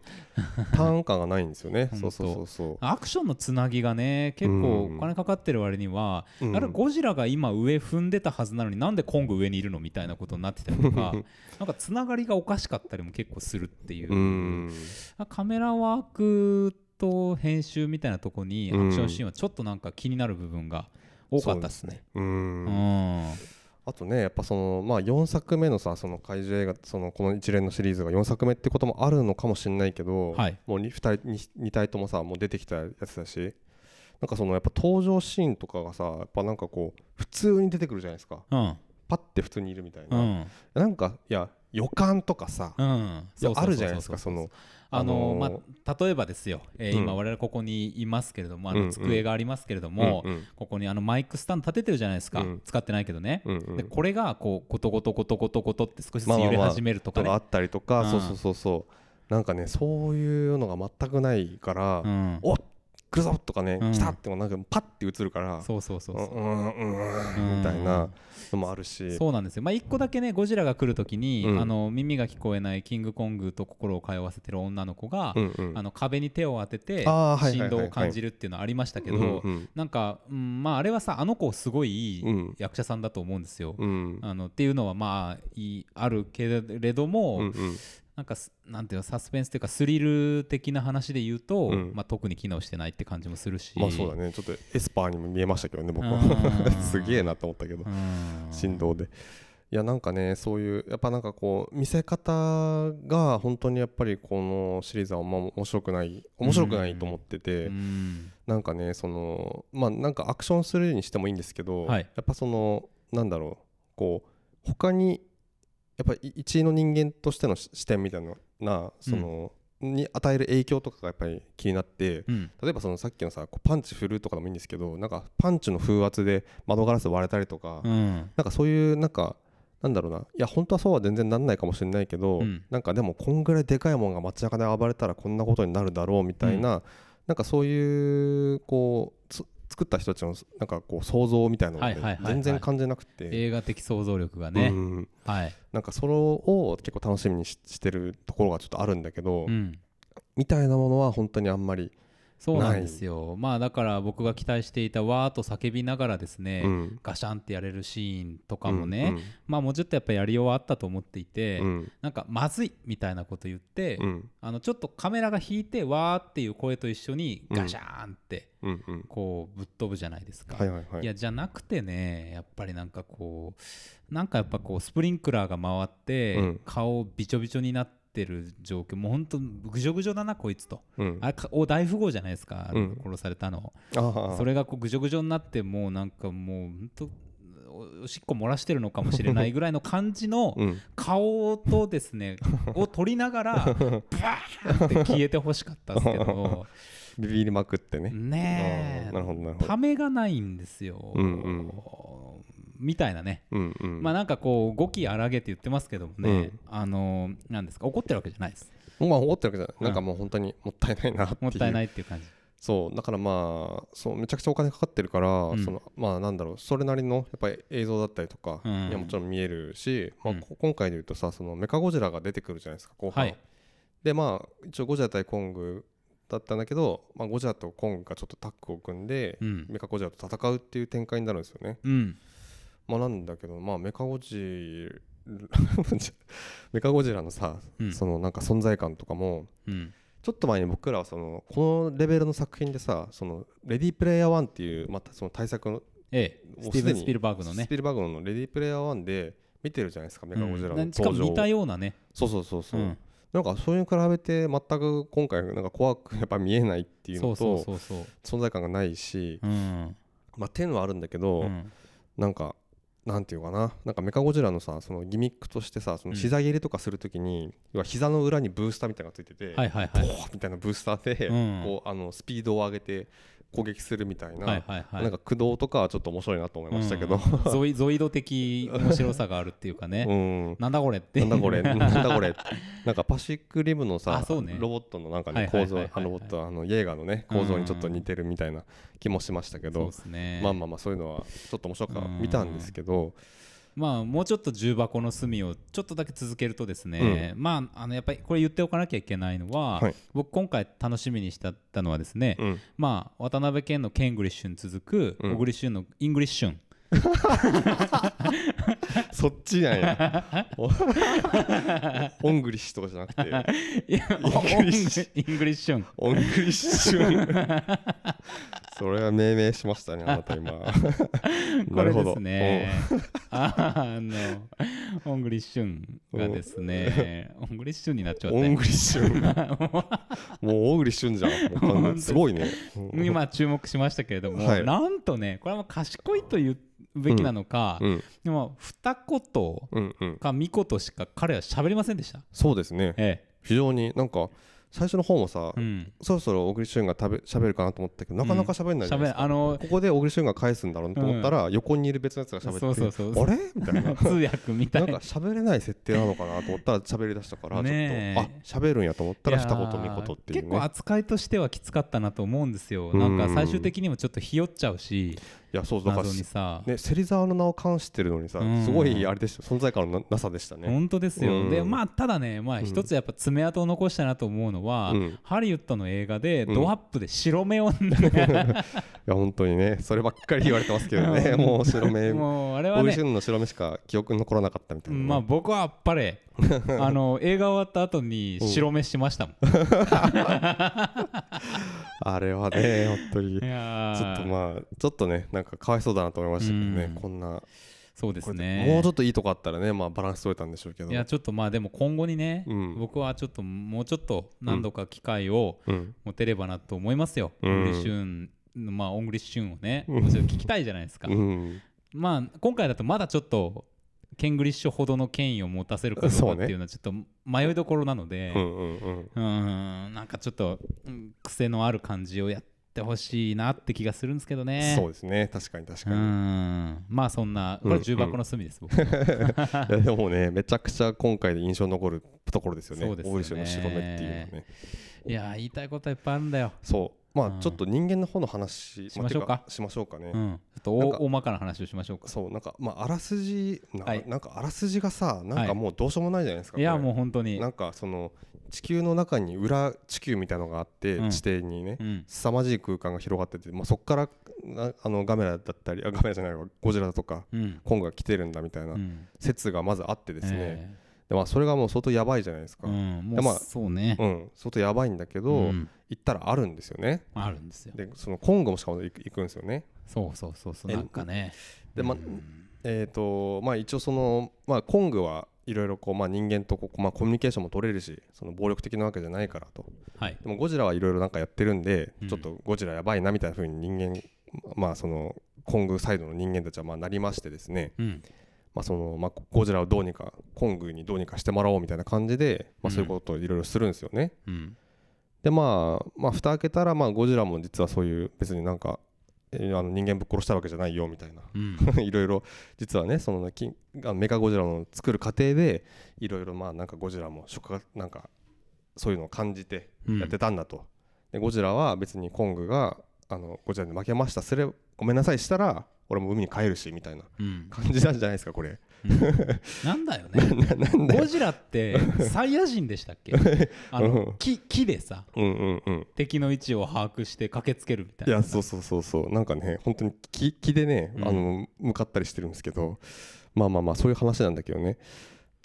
ターン感がないんですよね。そうそうそうそう。アクションのつなぎがね結構お金かかってる割には、うん。あれゴジラが今上踏んでたはずなのになんでコング上にいるのみたいなことになってたりとか なんかつながりがおかしかったりも結構するっていう、うん。カメラワークと編集みたいなとこにアクションシーンはちょっとなんか気になる部分が多かったですね。うん。うん。あとねやっぱそのまあ4作目のさその怪獣映画そのこの一連のシリーズが4作目ってこともあるのかもしれないけど、はい。もう 2, 人 2, 体ともさもう出てきたやつだしなんかそのやっぱ登場シーンとかがさやっぱなんかこう普通に出てくるじゃないですか。うん。パッて普通にいるみたいな、うん。なんかいや予感とかさ、うん。あるじゃないですかそのあのあのーまあ、例えばですよ、えーうん。今我々ここにいますけれどもあの机がありますけれども、ここにあのマイクスタンド立ててるじゃないですか、うん。使ってないけどね、でこれがこうゴトゴトゴトゴトゴトって少しずつ揺れ始めるとかね、とかあったりとか、うん。そうそうそうそう。なんかねそういうのが全くないから、うん。お来るぞとかね、うん。来たってもなんかパッて映るからそうそうそうそう。うんうんうんみたいなのもあるし、そうなんですよ、まあ、1個だけねゴジラが来るときに、うん。あの耳が聞こえないキングコングと心を通わせてる女の子が、うんうん。あの壁に手を当てて振動を感じるっていうのはありましたけど、なんか、うん、まああれはさあの子すごいいいうん。役者さんだと思うんですよ。うん。あのっていうのはまあいいあるけれども、うんうんなんかすなんていうのサスペンスというかスリル的な話で言うと、うん。まあ、特に機能してないって感じもするし。まあそうだね。ちょっとエスパーにも見えましたけどね僕はうん。すげえなと思ったけど。うん。振動で。いやなんかねそういうやっぱなんかこう見せ方が本当にやっぱりこのシリーズはあんま面白くない面白くないと思ってて、うん。なんかねそのまあなんかアクションするにしてもいいんですけど、はい。やっぱそのなんだろうこう他にやっぱり一位の人間としての視視点みたいなその、に与える影響とかがやっぱり気になってうん。例えばそのさっきのさこうパンチ振るとかでもいいんですけどなんかパンチの風圧で窓ガラス割れたりとか、うん。なんかそういうなんかなんだろうな。いや本当はそうは全然なんないかもしれないけど、うん。なんかでもこんぐらいでかいもんが街中で暴れたらこんなことになるだろうみたいな、なんかそういうこうつ作った人たちのなんかこう想像みたいなのが全然感じなくて、映画的想像力がね、うん。はい、なんかそれを結構楽しみにししてるところがちょっとあるんだけど、うん、みたいなものは本当にあんまり、そうなんですよ。まあだから僕が期待していたわーっと叫びながらですね、うん。ガシャンってやれるシーンとかもね、うんまあもうちょっとやっぱやりようはあったと思っていて、うん。なんかまずいみたいなこと言って、うん。あのちょっとカメラが引いてわーっていう声と一緒にガシャーンってうんうん。こうぶっ飛ぶじゃないですか。はいやじゃなくてねやっぱりなんかこうなんかやっぱこうスプリンクラーが回って、うん。顔びちょびちょになってる状況。もうほんとぐじょぐじょだなこいつと。うん。あお大富豪じゃないですか、うん。殺されたの。それがこうぐじょぐじょになってもうなんかもうほんとおしっこ漏らしてるのかもしれないぐらいの感じの うん。顔とですね を撮りながらバーンって消えてほしかったですけど。ビビりまくってね。ねあーなるほどなるほど。ためがないんですよ、うんうんみたいなね、うんうん。まあなんかこう語気荒げって言ってますけどもね、うん。あのーなんですか怒ってるわけじゃないです。まあ思ってるわけじゃない、うん。なんかもう本当にもったいないなっていう。もったいないっていう感じ。そう。だからまあそうめちゃくちゃお金かかってるから、ん。そのまあなんだろうそれなりのやっぱり映像だったりとかうん。にはもちろん見えるし、まあ今回で言うとさそのメカゴジラが出てくるじゃないですか後半、はい。でまあ一応ゴジラ対コングだったんだけど、まあ、ゴジラとコングがちょっとタッグを組んで、うん。メカゴジラと戦うっていう展開になるんですよね。うんまあなんだけどまあメカゴジ メカゴジラのさ、うん。そのなんか存在感とかもうん。ちょっと前に僕らはそのこのレベルの作品でさそのレディープレイヤー1っていうまたその対策のええ。スティーブン・スピルバーグのね。スピルバーグのレディープレイヤー1で見てるじゃないですかメカゴジラのうんしかも似たようなね。そうそうそうそう、うん。なんかそれに比べて全く今回なんか怖くやっぱ見えないっていうそうのとそうそうそう存在感がないしうん。まあ点はあるんだけど、うん。なんかなんていうかな。なんかメカゴジラのさそのギミックとしてさその膝蹴りとかするときに、要は膝の裏にブースターみたいなのがついてて、はいはいはい。みたいなブースターで、うん。こうあのスピードを上げて攻撃するみたいな、はいはいはい。なんか駆動とかはちょっと面白いなと思いましたけど、うん ゾイゾイド的面白さがあるっていうかうねん、なんだこれって。なんだこれ なんだこれ。なんかパシックリムのさ、ね。ロボットのなんかね構造あのロボットあのイェーガーのね構造にちょっと似てるみたいな気もしましたけど。ですね。まあまあまあそういうのはちょっと面白くうん。見たんですけどまあもうちょっと重箱の隅をちょっとだけ続けるとですね、まああのやっぱりこれ言っておかなきゃいけないのは、はい。僕今回楽しみにしてたのはですね、うん。まあ渡辺謙のケングリッシュに続くうん。小栗旬のイングリッシュン、そっちなんや。お オングリッシュとかじゃなくて。いやイングリッシュ。イングリッシュン。オングリッシュそれは命名しましたねあなた今。こ なるほど。ねあのオングリッシュンがですねオングリッシュンになっちゃったオングリッシュもうオングリッシュじゃん。すごいね。うん今注目しましたけれども、はい。なんとねこれはもう賢いと言うべきなのか、うん。でも二言か三言しか彼は喋りませんでした。そうですね。え。非常になんか最初の方もさえ、うん。そろそろ小栗旬が食べ喋るかなと思ったけどなかなか喋んないじゃないですか。喋あのここで小栗旬が返すんだろうなと思ったら横にいる別のやつが喋ってそうそうそう。あれ？みたいな。通訳みたないんなか喋れない設定なのかなと思ったら喋り出したからちょっとあ喋るんやと思ったら二言三言っていう結構ね扱いとしてはきつかったなと思うんですよ。うん。なんか最終的にもちょっとひよっちゃうし、いやそうだからさ。ね芹沢の名を冠してるのにさうん。すごいあれでした存在感のななさでしたね。本当ですよ、うん。でまあただねまあうん。一つやっぱ爪痕を残したなと思うのは、うん。ハリウッドの映画でうんドアップで白目を、いや本当にねそればっかり言われてますけどね。もう白目。もうあれはね。の白目しか記憶に残らなかったみたいなね。まあ僕はあっぱれ あの映画終わった後に白目しましたもん、あれはね本当に。ちょっとまあちょっとねなんかかわいそうだなと思いましたけどねうん。こんな。そうですね。もうちょっといいとこあったらねまあバランス取れたんでしょうけど。いやちょっとまあでも今後にね、うん。僕はちょっともうちょっと何度か機会をうん。持てればなと思いますよ、うん。オングリッシュンまあオングリッシュンをねうん。もちろん聞きたいじゃないですか、うん。まあ今回だとまだちょっとケングリッシュほどの権威を持たせるかどうかっていうのはちょっと迷いどころなのでうんなんかちょっとうん癖のある感じをやってほしいなって気がするんですけどね。そうですね。確かに確かに。ん。まあそんなこれ重箱の隅です、僕。でもねめちゃくちゃ今回で印象に残るところですよね。そうですよね。オーディションの白目っていうのはね。いやー言いたいことはいっぱいあるんだよ、そうまうん。あちょっと人間の方の話しましょうか。しましょうかね。うん、ちょっと大大まかな話をしましょうか。そうなんかまああらすじなんかあらすじがさなんはいかもうどうしようもないじゃないですかいやもう本当に。なんかその地球の中に裏地球みたいのがあって、うん。地底にねうん。凄まじい空間が広がってて、まあ、そこからなあのガメラだったりあガメラじゃないわゴジラとかうん。コングが来てるんだみたいなうん。説がまずあってですね、えでまあ、それがもう相当やばいじゃないですか、ーうんもまあそうね、うん、相当やばいんだけど、うん。行ったらあるんですよね。あるんですよ。でそのコングもしかも行く行くんですよね。そうそうそうそうえなんかね。でまあうん。えーとまあ、一応その、まあ、コングはいろいろこう、まあ、人間とこう、まあ、コミュニケーションも取れるしその暴力的なわけじゃないからと。はい。でもゴジラはいろいろなんかやってるんで、うん。ちょっとゴジラやばいなみたいな風に人間まあそのコングサイドの人間たちはまあなりましてですね、うんまあそのまあ、ゴジラをどうにかコングにどうにかしてもらおうみたいな感じで、まあ、そういうことをいろいろするんですよね。うん。でまあまあ蓋開けたらまあゴジラも実はそういう別になんか、えーあの人間ぶっ殺したわけじゃないよみたいな。うん。いろいろ実はねそのメカゴジラの作る過程でいろいろまあなんかゴジラもなんかそういうのを感じてうん。やってたんだと、でゴジラは別にコングがあのゴジラに負けました。すれごめんなさいしたら俺も海に帰るしみたいなうん。感じなんじゃないですかこれ。うん。なんだよね。ゴジラってサイヤ人でしたっけ？あ うん。の木木でさうんうんうん。敵の位置を把握して駆けつけるみたいな。いやそうそうそうそう。なんかね本当に気気でね、うん。あの向かったりしてるんですけどまあまあまあそういう話なんだけどね。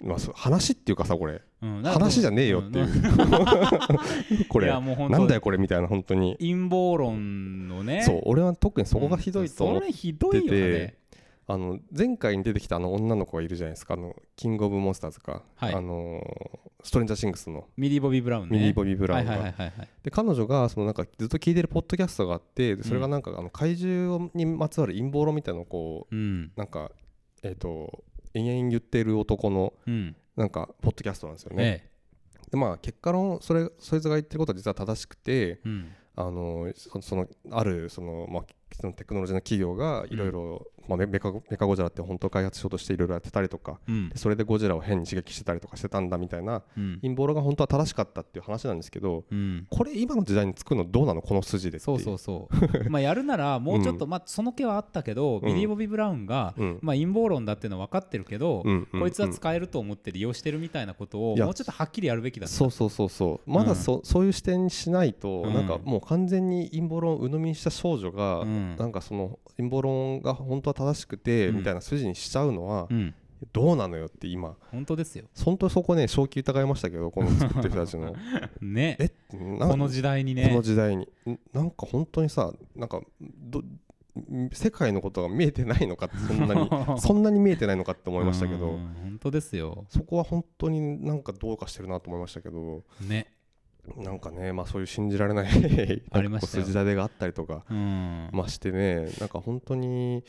まあそう話っていうかさこれうん。話じゃねえよっていう。うん。これ。なんだよこれみたいな本当に。陰謀論のね。そう俺は特にそこがひどいと思っうん。それひどいよね。あの前回に出てきたあの女の子がいるじゃないですか。あのキングオブモンスターズか、はい。あのストレンジャーシングスの。ミリー・ボビー・ブラウンね。ミニー・ボビー・ブラウンが、はいはいはいはいはい。で彼女がそのなんかずっと聞いてるポッドキャストがあってでそれがなんかあの怪獣にまつわる陰謀論みたいなのをこううん。なんかえっ、と延々言ってる男のうんなんかポッドキャストなんですよね。えでまあ結果論それそいつが言ってることは実は正しくてえうんあのそそのあるその、まあ、そのテクノロジーの企業がいろいろまあメメカメカゴジラって本当開発しようとしていろいろやってたりとかうん。でそれでゴジラを変に刺激してたりとかしてたんだみたいなうん。陰謀論が本当は正しかったっていう話なんですけどうん。これ今の時代に作るのどうなのこの筋でそうそうそう。まあやるならもうちょっと、うん。まあその気はあったけど、ん。ミリー・ボビー・ブラウンが、うん。まあ、陰謀論だっていうのは分かってるけど、こいつは使えると思って利用してるみたいなことをもうちょっとはっきりやるべきだそうそうそうそう。まだそ,、そういう視点にしないと、うん。なんかもう完全に陰謀論を鵜呑みにした少女が、うん。なんかその陰謀論が本当は正しくて、うん。みたいな筋にしちゃうのは、うん。どうなのよって今。本当ですよ。本当にそこね正気疑いましたけどこの作ってる人たちの。ね。え？なこの時代にね。この時代に。んなんか本当にさなんかど世界のことが見えてないのかってそんなに そんなに見えてないのかって思いましたけど。うん本当ですよ。そこは本当になんかどうかしてるなと思いましたけど。ね。なんかねまあそういう信じられない ありましたよ。筋立てがあったりとかうん。まあしてね。なんか本当に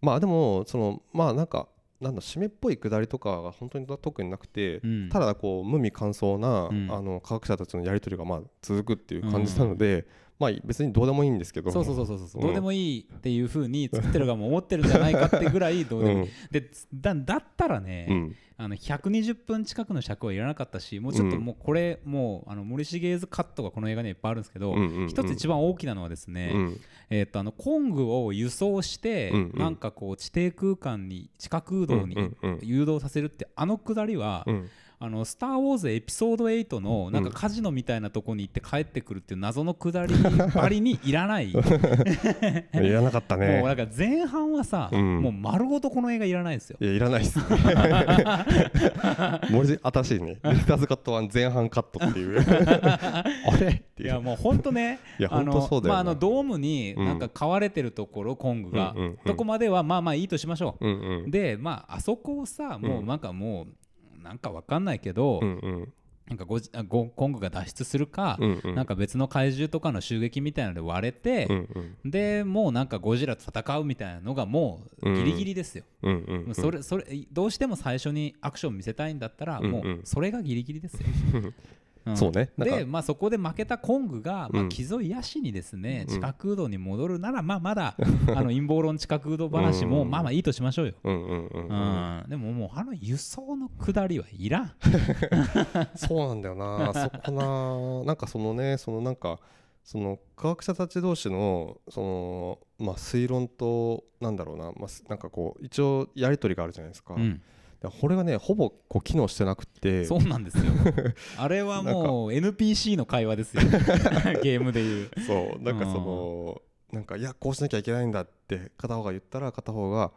まあでもそのまあなんかなんだ締めっぽいくだりとかが本当に特になくて、うん。ただこう無味乾燥な、うん。あの科学者たちのやり取りがまあ続くっていう感じなので、まあ別にどうでもいいんですけど。そうそうそうそうそう、うん。どうでもいいっていうふうに作ってる側も思ってるんじゃないかってぐらいどうでもいい、でだだったらね、うん。あの120分近くの尺はいらなかったしもうちょっとうん。もうこれ、もうあの森重図カットがこの映画にはいっぱいあるんですけど、一つ一番大きなのはですね、うん。えー、とあのコングを輸送して、うなんかこう地底空間に地下空洞に誘導させるってあのくだりは、うんあのスター・ウォーズエピソード8のなんかうんカジノみたいなとこに行って帰ってくるっていう謎のくだり ばりにいらない。いらなかったもうねなんか前半はさ、うん。もう丸ごとこの映画いらないですよ。いやいらないっすね。森地新しいね。レクターズカットは前半カットっていう。あれ？いやもうほんとねあのまあ、あのドームにうん。なんか飼われてるところ、コングが、うんうんうん。とこまではまあまあいいとしましょう、うんうん。でまああそこをさもううん。なんかもうなんかわかんないけど、うんうん。なんかゴコングが脱出するか、うんうん。なんか別の怪獣とかの襲撃みたいなので割れてう、んうん。でもうなんかゴジラと戦うみたいなのがもうギリギリですよ、うんうんうん。それそれどうしても最初にアクション見せたいんだったら、うんうん。もうそれがギリギリですよ、ん そうね。で、まあ、そこで負けたコングが、まあ、うん木曽癒しにですね、うん。地下空洞に戻るなら、まあ、まだ あの陰謀論地下空洞話も、うん。まあまあいいとしましょうよ、うんうんうんううん。んでももうあの輸送の下りはいらん。そうなんだよな。そこな。なんかそのねそのなんかその科学者たち同士のそのまあ推論となんだろうな。まあすなんかこう一応やり取りがあるじゃないですか、うん。でこれがねほぼこう機能してなくて。そうなんですよ。あれはもう NPC の会話ですよ。ゲームでいう。そう。なんかそのなんかいやこうしなきゃいけないんだって片方が言ったら片方がは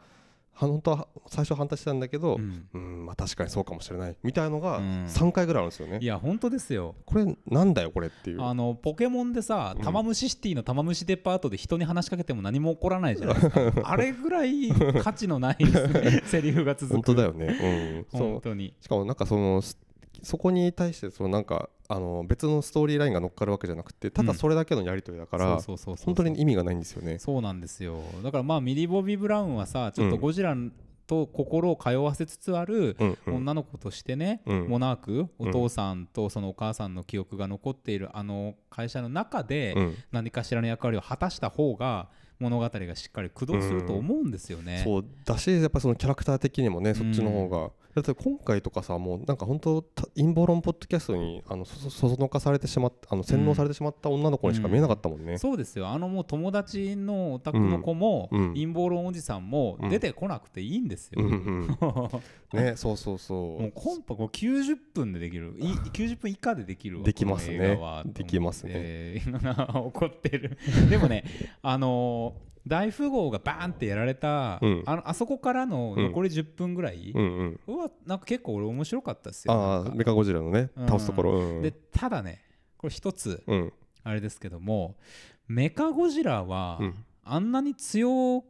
本当は最初反対してたんだけどうん。うんまあ確かにそうかもしれないみたいのがうん。3回ぐらいあるんですよね。いや本当ですよ。これなんだよこれっていう。あのポケモンでさうん。玉虫シティの玉虫デパートで人に話しかけても何も起こらないじゃないですか。あれぐらい価値のない セリフが続く。本当だよね。うん。本当に。しかもなんかそのすそこに対してそのなんかあの別のストーリーラインが乗っかるわけじゃなくてただそれだけのやり取りだから、本当に意味がないんですよね。そうなんですよ。だからまあミリー・ボビー・ブラウンはさちょっとゴジラと心を通わせつつあるうんうん。女の子としてね、うん。モナークお父さんとそのお母さんの記憶が残っているあの会社の中でうん。何かしらの役割を果たした方が物語がしっかり駆動すると思うんですよね。そう。だしやっぱそのキャラクター的にもねそっちの方が、だって今回とかさもうなんか本当た陰謀論ポッドキャストにあのそそそそのかされてしまったあの洗脳されてしまった女の子にしか見えなかったもんね、そうですよ。あのもう友達のお宅の子も、うん。うん。陰謀論おじさんもうん出てこなくていいんですよ。うんうん ねそうそうそもううコンパこう90分でできる。い90分以下でできるわできますね。できますね。えー 怒ってる。でもねあのー大富豪がバーンってやられた、うん。あのあそこからの残り10分ぐらい、うんうん。うわなんか結構俺面白かったですよああメカゴジラのねうん。倒すところ。うんでただねこれ一つうん。あれですけどもメカゴジラは、うん。あんなに強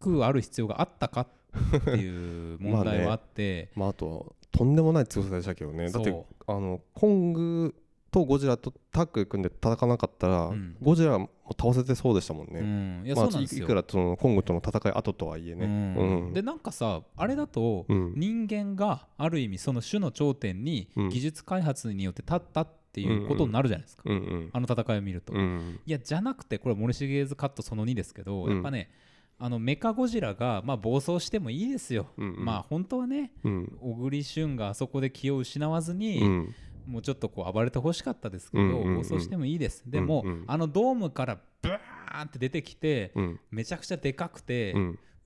くある必要があったかっていう問題はあって、まああとはとんでもない強さでしたけどね。だってあのコングとゴジラとタッグ組んで戦わなかったら、うん。ゴジラも倒せてそうでしたもんね、うん、いやまあそうなんですよ。いくらそのコングとの戦い後とはいえね、でなんかさあれだと、うん。人間がある意味その種の頂点にうん。技術開発によって立ったっていうことになるじゃないですか、うんうん。あの戦いを見ると、いうん。やじゃなくてこれ森重図カットその2ですけど、うん。やっぱねあのメカゴジラが、まあ、暴走してもいいですよ、うんうん。まあ本当はねうん。小栗旬があそこで気を失わずに、うんもうちょっとこう暴れてほしかったですけど、うんうんうん。暴走してもいいです。でも、あのドームからブワーンって出てきて、うん。めちゃくちゃでかくて、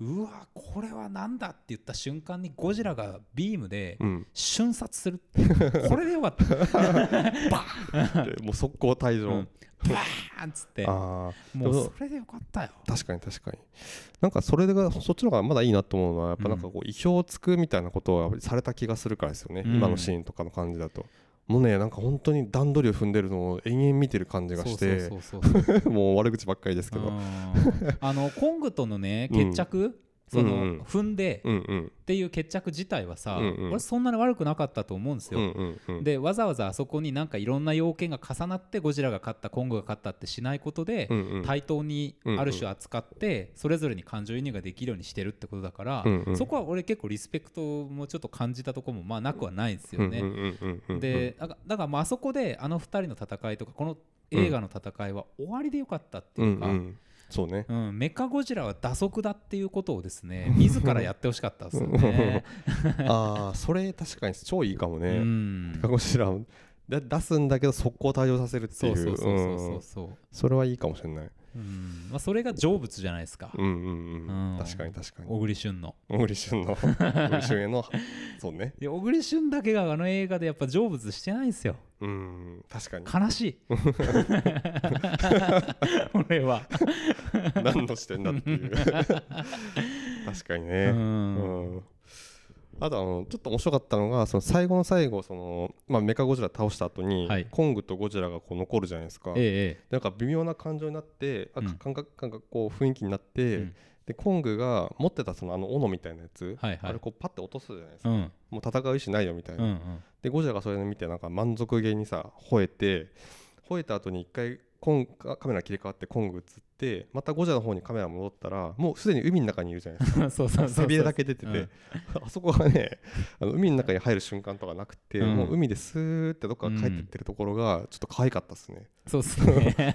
うわこれはなんだって言った瞬間にゴジラがビームでうん。瞬殺する。っていうこれでよかった。でもう速攻退場、うん。バーンっつって。ああもうそれでよかったよ。確かに確かに。なんかそれがそっちの方がまだいいなと思うのはやっぱなんかこう意表をつくみたいなことをされた気がするからですよね、うん。今のシーンとかの感じだともうねなんか本当に段取りを踏んでるのを延々見てる感じがして もう悪口ばっかりですけど。うん。あのコングとのねうん決着、その、踏んでっていう決着自体はさ、俺そんなに悪くなかったと思うんですよ、でわざわざあそこになんかいろんな要件が重なってゴジラが勝ったコングが勝ったってしないことで、対等にある種扱ってそれぞれに感情移入ができるようにしてるってことだから、そこは俺結構リスペクトもちょっと感じたところもまあなくはないですよね。でだからだからまああそこであの2人の戦いとかこの映画の戦いは終わりでよかったっていうか、そうね。うんメカゴジラは打足だっていうことをですね 自らやってほしかったですよね。ああそれ確かに超いいかもうねん鹿児島で出すんだけど速攻退場させるってそいう。うそうそうそうそうう。ん。そう。それはいいかもしれないうん。まあ、それが成仏じゃないですか、うんうんうん。うん。確かに確かに。小栗旬の。小栗旬の。小栗旬への。そうね。で小栗旬だけがあの映画でやっぱ成仏してないんですよ。うん。確かに。悲しい。俺は、何の視点だっていう。確かにうねん。うんあとあのちょっと面白かったのがその最後の最後その、まあ、メカゴジラ倒した後に、はい。コングとゴジラがこう残るじゃないですか、ええなんか微妙な感情になってあうん。感覚感覚こう雰囲気になって、うん。でコングが持ってたそのあの斧みたいなやつ、はいはい。あれこうパッて落とすじゃないですか、うん。もう戦う意思ないよみたいな、うんうん。でゴジラがそれを見てなんか満足げにさ吠えて吠えた後に一回コンカカメラ切り替わってコング映ってまたゴジラの方にカメラ戻ったらもうすでに海の中にいるじゃないですか。そうそう背びれだけ出てて、うん。あそこがねあの海の中に入る瞬間とかなくて、うん。もう海でスーってどっか帰ってってるところがちょっと可愛かったですね、そうっすね。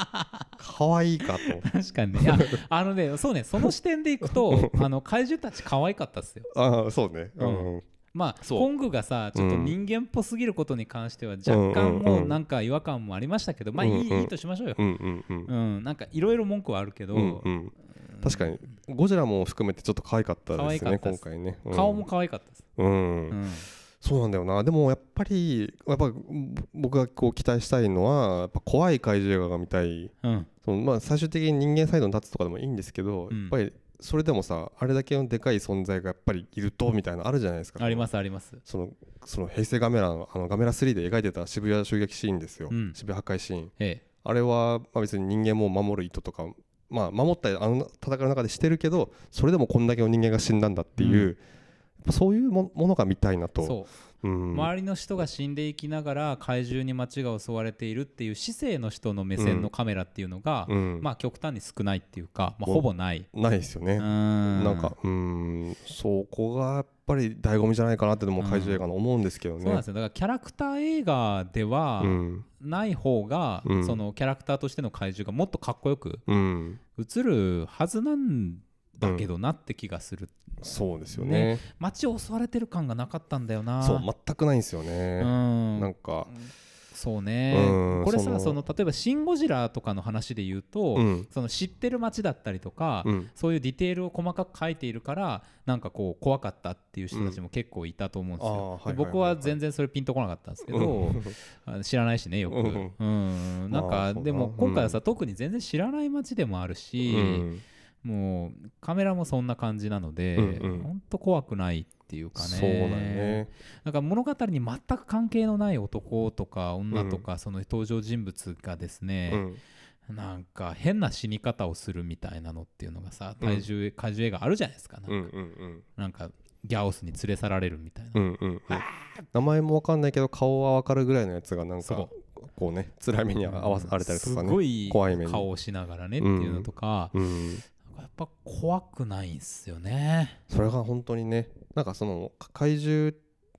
可愛いかと。確かにね。あのねそうねその視点でいくとあの怪獣たち可愛かったっすよ。ああそうね。う、うんまあコングがさちょっとうん。人間っぽすぎることに関しては若干もうなんか違和感もありましたけどまあいい,、いいとしましょうよ、うんなんかいろいろ文句はあるけど、確かに。ゴジラも含めてちょっと可愛かったですね今回ね、うん。顔も可愛かったです、うん、うん。そうなんだよな。でもやっぱりやっぱ僕がこう期待したいのはやっぱ怖い怪獣映画が見たい。うん。そのまあ最終的に人間サイドに立つとかでもいいんですけど、うん。やっぱりそれでもさあれだけのでかい存在がやっぱりいるとみたいなのあるじゃないですか。ありますすあります。そのその平成ガメラのあのガメラ3で描いてた渋谷襲撃シーンですよ、うん。渋谷破壊シーン。えあれはまあ別に人間も守る意図とかまあ守ったりあの戦いの中でしてるけどそれでもこんだけの人間が死んだんだっていう、うん。そういうもものが見たいなと周りの人が死んでいきながら怪獣に街が襲われているっていう市政の人の目線のカメラっていうのが、うん。まあ極端に少ないっていうか、まあ、おほぼない。ないですよね、ななんかうん。そこがやっぱり醍醐味じゃないかなってでも怪獣映画の思うんですけどね、そうなんですよ。だからキャラクター映画ではうん。ない方が、うん。そのキャラクターとしての怪獣がもっとかっこよくうん。映るはずなんだけどなって気がする、そうですよね。街を襲われてる感がなかったんだよな。そう全くないんですよね、うん。なんか。そうね。うんこれさその。例えば「シン・ゴジラ」とかの話で言うと、うん。その知ってる街だったりとか、うん。そういうディテールを細かく書いているからなんかこう怖かったっていう人たちも結構いたと思うんですよ、で僕は全然それピンとこなかったんですけど、知らないしねよく、うん。うん。なんかでもうん今回はさ、特に全然知らない街でもあるし、うんもうカメラもそんな感じなので、うんうん。ほんと怖くないっていうかね。そうだよね。なんか物語に全く関係のない男とか女とか、その登場人物がですね、うん。なんか変な死に方をするみたいなのっていうのがさうん。体重怪獣映画あるじゃないですかなんか,、うんうんなんかギャオスに連れ去られるみたいな、うんうんうん名前もわかんないけど顔はわかるぐらいのやつがなんかそこうね辛い目に遭わされたりとかすねごい怖い顔をしながらねっていうのとか、うん。なんぱ怖くないんすよね。それが本当にねなんかそのか怪獣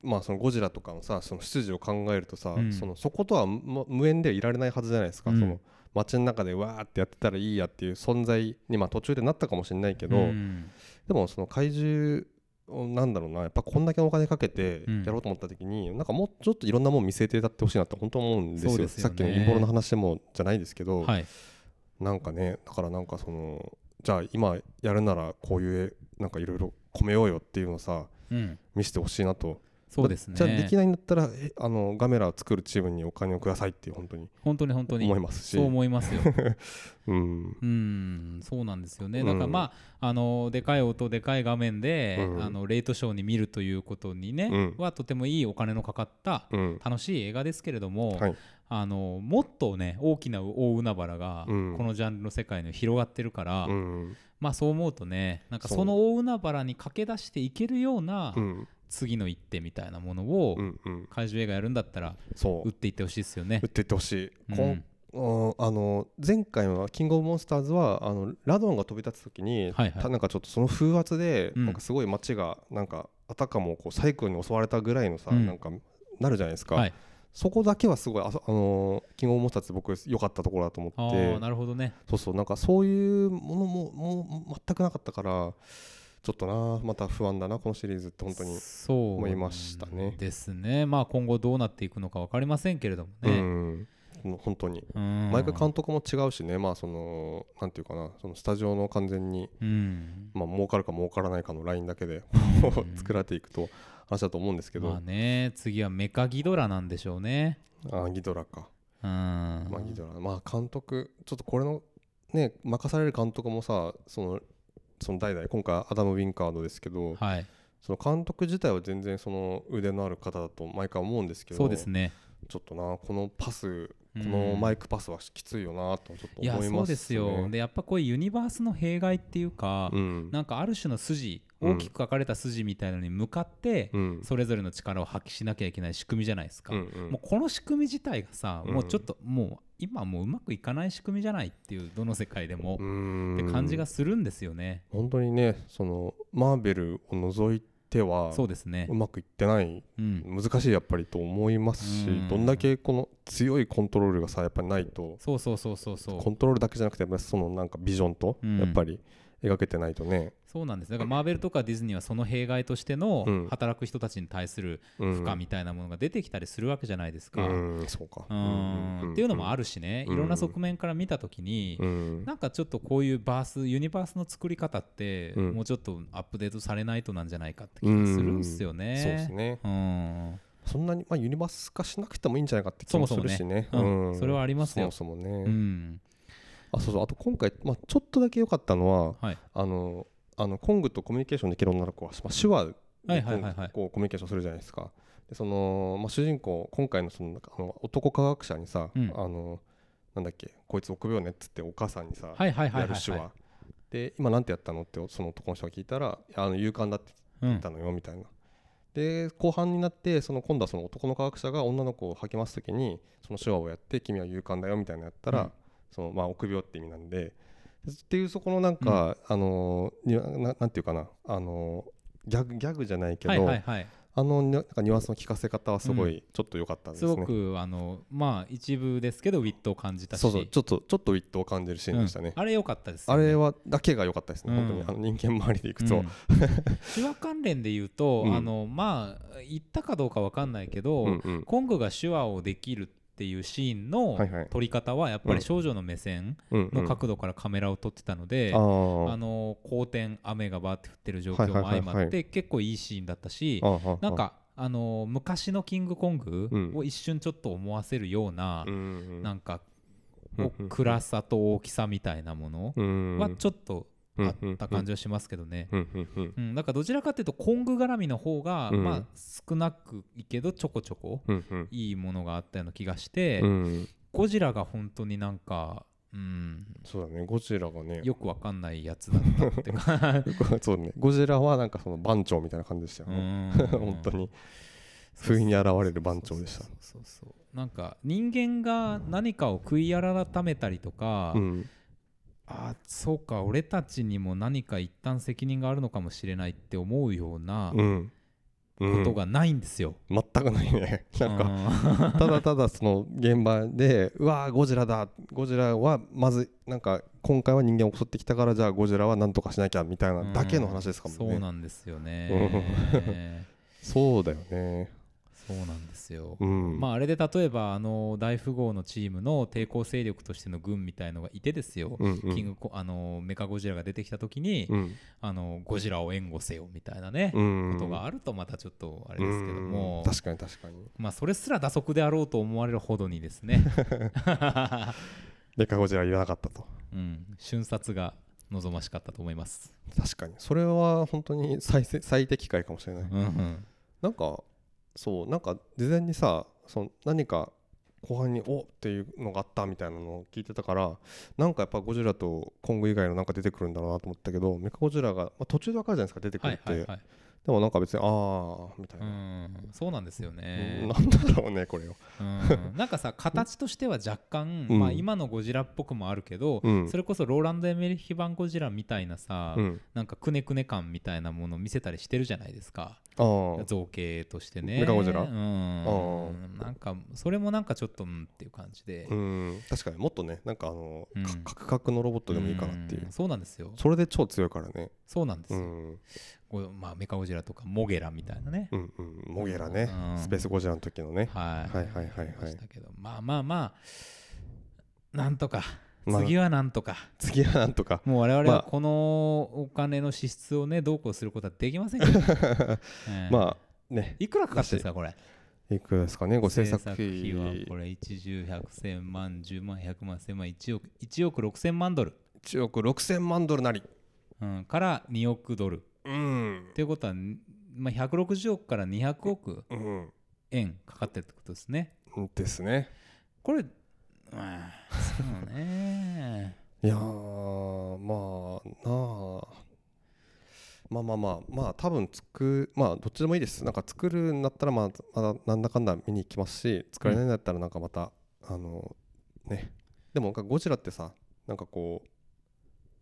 まあそのゴジラとかのさその出自を考えるとさ、うん。そのそことは無無縁ではいられないはずじゃないですか、うん。その街の中でわーってやってたらいいやっていう存在にまあ途中でなったかもしれないけど、うん。でもその怪獣をなんだろうなやっぱこんだけお金かけてうんやろうと思った時に、なんかもうちょっといろんなもん見据えてやってほしいなって本当思うんですよ。そうですよね。さっきの陰謀の話でもじゃないですけど、はい。なんかねだからなんかそのじゃあ今やるならこういうなんかいろいろ込めようよっていうのをさうん。見せてほしいなと。そうですね。じゃあできないんだったらえあのガメラを作るチームにお金をくださいって本当に本当に本当に。思いますし。そう思いますよ。うん。うんそうなんですよね。うんだからまああのでかい音でかい画面で、うん。あのレートショーに見るということにね、うん。はとてもいいお金のかかったうん。楽しい映画ですけれども、はいあのもっとね大きな大海原がうん。このジャンルの世界には広がってるから、うんまあそう思うとねなんかその大海原に駆け出していけるようなう。ん次の一手みたいなものを怪獣映画やるんだったら打っていってほしいですよね。打っ。ていってほしい、うん。あの前回の「キングオブモンスターズは」あのラドンが飛び立つ時に、はいはい。たなんかちょっとその風圧で、うん。なんかすごい街がなんかあたかもこうサイクロンに襲われたぐらいのさ、うん。なんかなるじゃないですか、はい、そこだけはすごいあそあのキングオブモンスターズ僕良かったところだと思あって。あなるほどね。そうそうなんかそういうものももう全くなかったからちょっとなまた不安だなこのシリーズって本当に、そう思いましたね。ですね。まあ今後どうなっていくのか分かりませんけれどもうね。ん。本当に。うん。毎回監督も違うしね。まあそのなんていうかなそのスタジオの完全にうん。まあ儲かるか儲からないかのラインだけでうん。作られていくと話だと思うんですけど、まあね次はメカギドラなんでしょうね。ああギドラか、うん。まあギドラまあ監督ちょっとこれのね任される監督もさそのその代々今回アダム・ウィンカードですけど、はい。その監督自体は全然その腕のある方だと毎回思うんですけどそうですね。ちょっとなこのパスのマイクパスはきついよなとちょっと思いますね。そうですよ。でやっぱこういうユニバースの弊害っていうか、うん。なんかある種の筋うん大きく書かれた筋みたいなのに向かって、うん。それぞれの力を発揮しなきゃいけない仕組みじゃないですか。うんうん。もうこの仕組み自体がさ、うん。もうちょっともう今もううまくいかない仕組みじゃないっていうどの世界でも、って感じがするんですよね。本当にねそのマーベルを除いてはそうですねう。まくいってないうん。難しいやっぱりと思いますしうんどんだけこの強いコントロールがさやっぱりないとそうそうそうそうそう。コントロールだけじゃなくてそのなんかビジョンとうんやっぱり描けてないとねそうなんです。だからマーベルとかディズニーはその弊害としてのうん。働く人たちに対するうん負荷みたいなものが出てきたりするわけじゃないですうか。ん。そうんっていうのもあるるしね、うん。いろんな側面から見たときに、うん。なんかちょっとこういうバースユニバースの作り方って、うん。もうちょっとアップデートされないとなんじゃないかって気がするんですよね。そうですね。うん。そんなにまあユニバース化しなくてもいいんじゃないかって気もするしね。そうん。うれはありますよ。そもそもね。うん。あそうそう。あと今回まあちょっとだけ良かったのははい。あのあのコングとコミュニケーションできる女の子は、まあ、手話でこうコミュニケーションするじゃないですか。でそのまあ、主人公今回のそのあの男科学者にさ、うん。あのなんだっけこいつ臆病ねっつってお母さんにさ、やる手話、はで今なんてやったのってその男の人が聞いたらあの勇敢だって言ったのよみたいな。で後半になってその今度はその男の科学者が女の子を励ます時にその手話をやって君は勇敢だよみたいなのやったら、うん。そのまあ臆病って意味なんでっていうそこのなんか、あのにななんていうかな。あのギャグギャグじゃないけど、はいはいはい。あのになんかニュアンスの聞かせ方はすごいちょっと良かったですね。すごくあのまあ一部ですけどウィットを感じたしそうそう。ちょっとちょっとウィットを感じるシーンでしたね。うん。あれ良かったですよね。あれはだけが良かったですね、うん。本当にあの人間周りでいくと、うん。手話関連で言うと、うん。あのまあ言ったかどうかわかんないけど、うんうん。コングが手話をできるっていうシーンの撮り方はやっぱり少女の目線の角度からカメラを撮ってたので、あの好天雨がバーって降ってる状況も相まって結構いいシーンだったし、なんかあの昔のキングコングうん。を一瞬ちょっと思わせるような、うんうん。なんか暗さと大きさみたいなものうん。はちょっとあった感じはしますけどね。うんだからどちらかというとコング絡みの方が、うん。まあ少なくいいけどちょこちょこいいものがあったような気がして、うん。ゴジラが本当になんか、うん、そうだね。ゴジラがね。よくわかんないやつだったってか。そうね。ゴジラはなんかその番長みたいな感じでしたようね、ん。本当に。不意に現れる番長でした。そうそうそうそう。なんか人間が何かを悔い改めたりとか、うんあそうか俺たちにも何か一旦責任があるのかもしれないって思うようなうん。うん。ことがないんですよ。全くないね。なんかかただただその現場でうわーゴジラだゴジラはまずなんか今回は人間を襲ってきたからじゃあゴジラは何とかしなきゃみたいなだけの話ですかもんね。そうなんですよね。そうだよねそうなんですよ。うん。まああれで例えばあの大富豪のチームの抵抗勢力としての軍みたいのがいてですよ。うんうん。キングコあのメカゴジラが出てきた時に、うん。あのゴジラを援護せよみたいなね、うんことがあるとまたちょっとあれですけども。うん、確かに確かに。まあそれすら打足であろうと思われるほどにですね、メカゴジラいらなかったと。うん、瞬殺が望ましかったと思います。確かに。それは本当に最せ最適解かもしれない。うんうん。なんかそうなんか事前にさその何か後半におっていうのがあったみたいなのを聞いてたからなんかやっぱゴジラとコング以外のなんか出てくるんだろうなと思ったけどメカゴジラが、まあ、途中で分かるじゃないですか出てくるって、はいはいはい。でもなんか別にああみたいうな、ん、そうなんですよね。なんだろうねこれをうん。なんかさ形としては若干、うん。まあ、今のゴジラっぽくもあるけど、うん。それこそローランド・エメリヒ版ゴジラみたいなさ、うん。なんかくねくね感みたいなものを見せたりしてるじゃないですか造形としてね。メカゴジラ？うん。なんかそれもなんかちょっとうんっていう感じで、うん。確かにもっとねなんかあの、うん。かカクカクのロボットでもいいかなっていう、ん。そうなんですよ。それで超強いからね。そうなんですよ、うん。まあ、メカゴジラとかモゲラみたいなね、うんうん。モゲラね、うん。スペースゴジラの時のね。はい、はいはいはいはい。ありましたけど。まあまあまあなんとかまあ次はなんとか、次はなんとか。もう我々まあはこのお金の支出をねどうこうすることはできませんけど、ええ。まあね。いくらかかってるんですかこれ？いくらですかね？ご制作費。はこれ1十百千万10万100万1000万1億1億6000万ドル、1億6000万ドルなり。うん、から2億ドル。うん。っていうことは、まあ、160億から200億うん。円かかってるってことですね。ですね。これ、うん、そうね。いやーまあなあ。まあまあまあまあ多分作まあどっちでもいいです。なんか作るんだったらまあまだなんだかんだ見に行きますし作られないんだったらなんかまた、あのね。でもなんかゴジラってさなんかこう、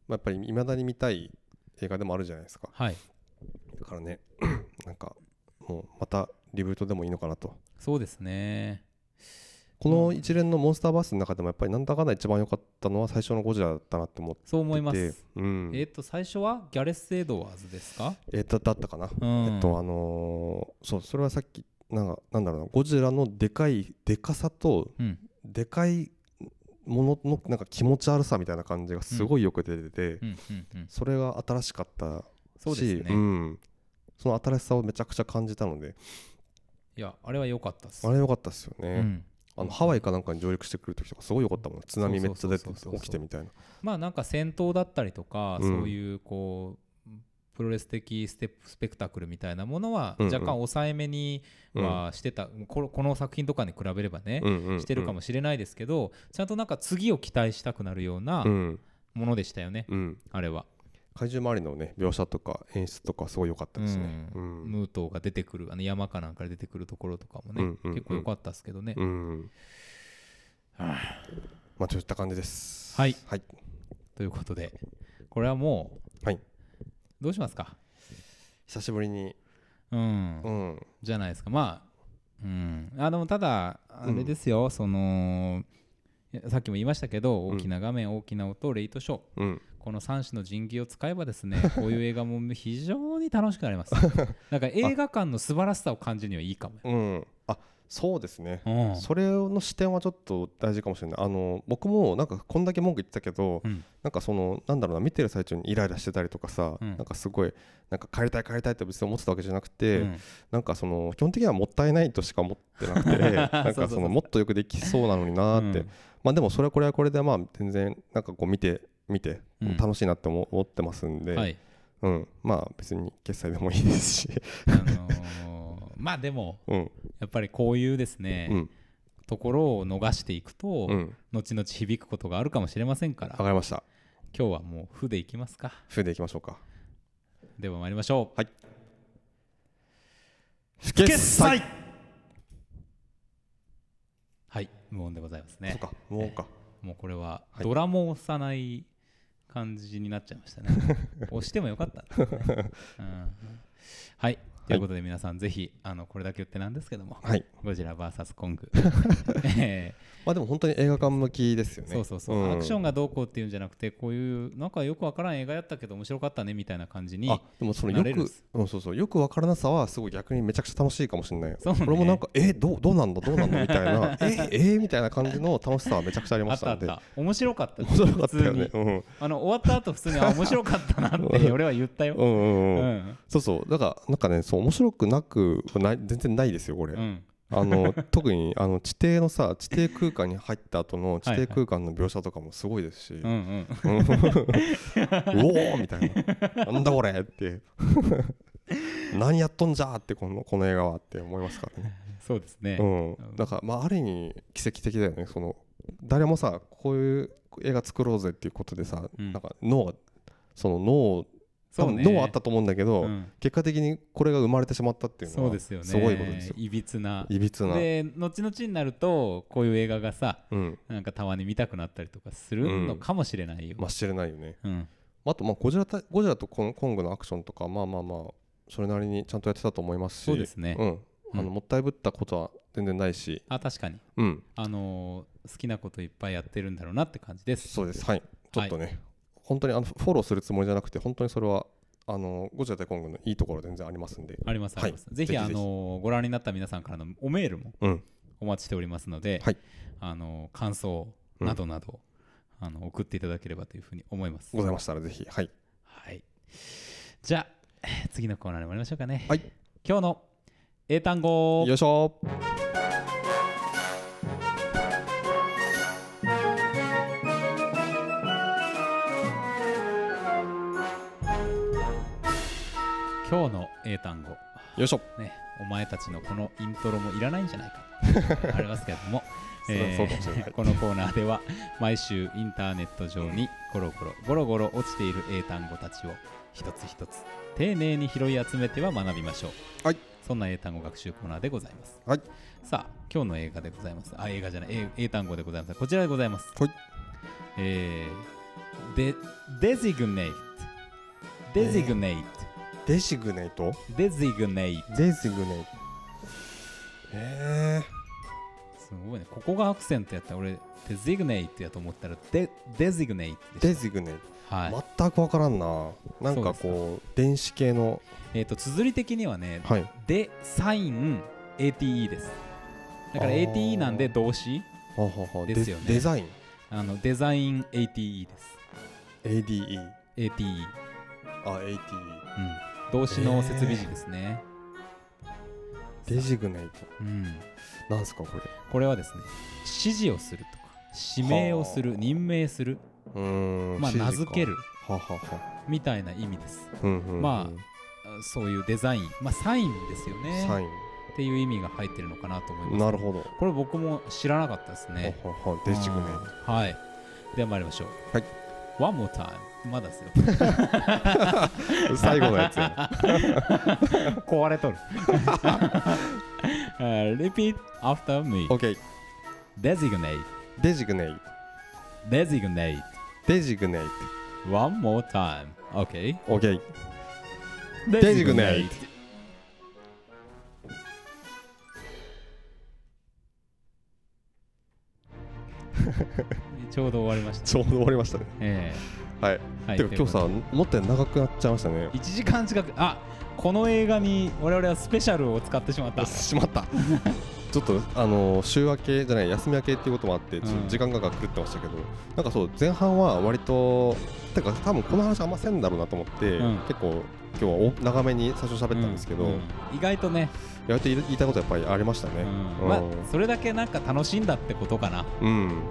まあ、やっぱりいまだに見たい映画でもあるじゃないですか。はい。だからね なんかもうまたリブートでもいいのかなと。そうですねこの一連のモンスターバースの中でもやっぱりなんだかんだ一番良かったのは最初のゴジラだったなって思ってそう思います。てうん。えっ、と最初はギャレス・エドワーズですか、えーだだったかな、うん、えっとあのーそうそれはさっきなんかなんだろうな。ゴジラのでかいでかさとうん。でかいもののなんか気持ち悪さみたいな感じがすごいよく出てて、それが新しかったしそうですね。ん、その新しさをめちゃくちゃ感じたので。いやあれは良かったっす。あれ良かったですよね、うんあのハワイかなんかに上陸してくる時とかすごい良かったもん津波めっちゃ出て起きてみたいな。まあなんか戦闘だったりとか、うん。そういうこうプロレス的ステップスペクタクルみたいなものはうんうん。若干抑えめにはしてた、このこの作品とかに比べればね、うんうんうん。してるかもしれないですけどちゃんとなんか次を期待したくなるようなうん。ものでしたよね、うん。あれは。怪獣周りのね描写とか演出とかすごい良かったですね。ううん。ムートが出てくるあの山かなんかで出てくるところとかもね、うんうんうん。結構良かったですけどね、うん。はあまあといった感じです。はい。はい。ということでこれはもう、はい。どうしますか？久しぶりに。うん、うん。じゃないですか。まあうん。あでもただあれですよ、そのさっきも言いましたけど大きな画面、大きな音レイトショー。うんこの3種の神器を使えばですね こういう映画も非常に楽しくなります。なんか映画館の素晴らしさを感じるにはいいかもよ、うん。あそうですね。うん。それの視点はちょっと大事かもしれない。あの僕もなんかこんだけ文句言ってたけど、うん。なんかそのなんだろうな見てる最中にイライラしてたりとかさ、うん。なんかすごいなんか帰りたい帰りたいって別に思ってたわけじゃなくて、うん。なんかその基本的にはもったいないとしか思ってなくて なんかそうのもっとよくできそうなのになーって、うん。まあでもそれはこれはこれでまあ全然なんかこう見て見てうん。楽しいなって思思ってますんで、はい。うん、まあ別に決済でもいいですし、あのーまあでもうん。やっぱりこういうですね、うん。ところを逃していくと、うん。後々響くことがあるかもしれませんから。わかりました。今日はもう「負でいきますか。フでいきましょうか。では参りましょう。はい。不決済はい無音でございますね。そうかもうか。もうこれははい。ドラも押さない感じになっちゃいましたね。押してもよかった。ね、うん、はいということで皆さんぜひあのこれだけ言ってなんですけどもはい。ゴジラ VS コング、えまあでも本当に映画館向きですよね。ーそうそうそう、ん。アクションがどうこうっていうんじゃなくてこういうなんかよくわからん映画やったけど面白かったねみたいな感じにあでもそのよくうんそうそうよくわからなさはすごい逆にめちゃくちゃ楽しいかもしれない。そうね。俺もなんかえどうどうなんだどうなんだみたいな。ええみたいな感じの楽しさはめちゃくちゃありあましたので。面白かった面白かったよね。うん。あの終わった後普通にあ面白かったなって 俺は言ったよ、うんうんううん。んそうそう。だからなんかねそう面白くなくない全然ないですよこれ、うん。あの 特にあの地底のさ地底空間に入った後の地底空間の描写とかもすごいですし、うんうん。う んおおみたいな。なんだこれって。何やっとんじゃーってこのこの映画はって思いますからね。そうですね、うん、だからまあある意味奇跡的だよねその誰もさこういう映画作ろうぜっていうことでさ、うん。なんか脳がその脳多分脳あったと思うんだけど、うん。結果的にこれが生まれてしまったっていうのはそうですよね。すごいことですよ。いびつな。いびつな、で後々になるとこういう映画がさうん、なんかたまに見たくなったりとかするのかもしれないよ、まあ知れないよね。うん。あとまあゴジラ対ゴジラとコンコングのアクションとかまあまあまあそれなりにちゃんとやってたと思いますし。そうですね。うん。うん。あのもったいぶったことは全然ないし。あ確かに。うん。あのー好きなこといっぱいやってるんだろうなって感じです。そうです。はい。ちょっとね、本当にあのフォローするつもりじゃなくて本当にそれはあのゴジラ対コングのいいところ全然ありますんで。ありますあはい。ります、ぜひぜひあのーご覧になった皆さんからのおメールもうん。お待ちしておりますので、はい。あのー感想などなど、あの送っていただければというふうに思います。ございましたらぜひはい。はい。じゃあえー次のコーナーに参りましょうかね。はい。今日の英単語。よいしょ今日の英単語。よいしょ。ねお前たちのこのイントロもいらないんじゃないか。ありますけれども。このコーナーでは毎週インターネット上にゴロゴロゴロゴロ落ちている英単語たちを一つ一つ丁寧に拾い集めては学びましょう。はい。そんな英単語学習コーナーでございます。はい。さあ今日の映画でございます。あ映画じゃない。英英単語でございます。こちらでございます。はい。えー、で designate designate デシグネイト？designate デシグネイト。えすごいね。ここがアクセントやったら俺 designate やと思ったらで designate ー、でデしシグネイト。たはい、全く分からんな。なんかこう電子系の。えっ、と綴り的にはねはい。でサイン ATE です。だからあー。ATE なんで動詞ははは。ですよね。デデザイン。あのデザイン ATE です。ADE ATE あ ATE うん動詞の設備時ですね、デジグネイト。うん。なんすかこれ。これはですね指示をするとか指名をするはあ。任命する。うーんまあ名付ける。ははは。みたいな意味です。うんうんうん。まあそういうデザイン。まあサインですよね。サイっていう意味が入ってるのかなと思います。ンなるほど。これ僕も知らなかったですね。ははは。デジグネイト。うん。はい。では参りましょう。はい One more time まだですよ最後のやつや壊れとる uh, Repeat after me OK Designate designate Designate designate One more time OK OK Designate ちょうど終わりましたちょうど終わりましたね。えはい、えはいてか今日さ思ったより長くなっちゃいましたね。1時間近くあこの映画に我々はスペシャルを使ってしまった。しまった。ちょっとあの週明けじゃない休み明けっていうこともあって時間が狂ってましたけど、なんかそう前半は割とてか多分この話あんませんだろうなと思って、うん。結構今日はお長めに最初喋ったんですけど、うん。うん意外とね、やっと言いたいことやっぱりありましたね。それだけなんか楽しんだってことかな。うん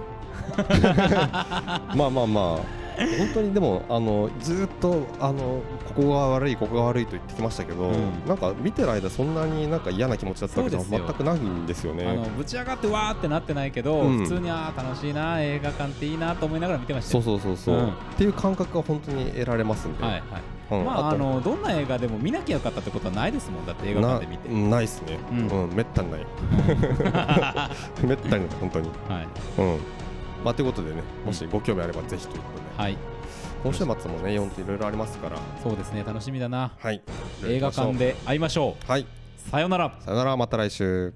まあまあまあ本当にでもあのずーっとあのここが悪いここが悪いと言ってきましたけど、うん。なんか見てる間そんなになんか嫌な気持ちだったわけじゃ全くないんですよあのね。ぶち上がってわーってなってないけど、うん。普通にあー楽しいな映画館っていいなと思いながら見てましたそうよそうそうそう、うん。っていう感覚が本当に得られますんで、はいはい。うん。まああとのどんな映画でも見なきゃよかったってことはないですもんだって映画館で見て。なないっすね、ううん。んめったにない。は めったにない本当に。い。うんまあということでねもしご興味あればぜひということで、はい。今週末もね4っていろいろありますから。そうですね楽しみだな。はい。映画館で会いましょはい。うさよなら。さよなら。また来週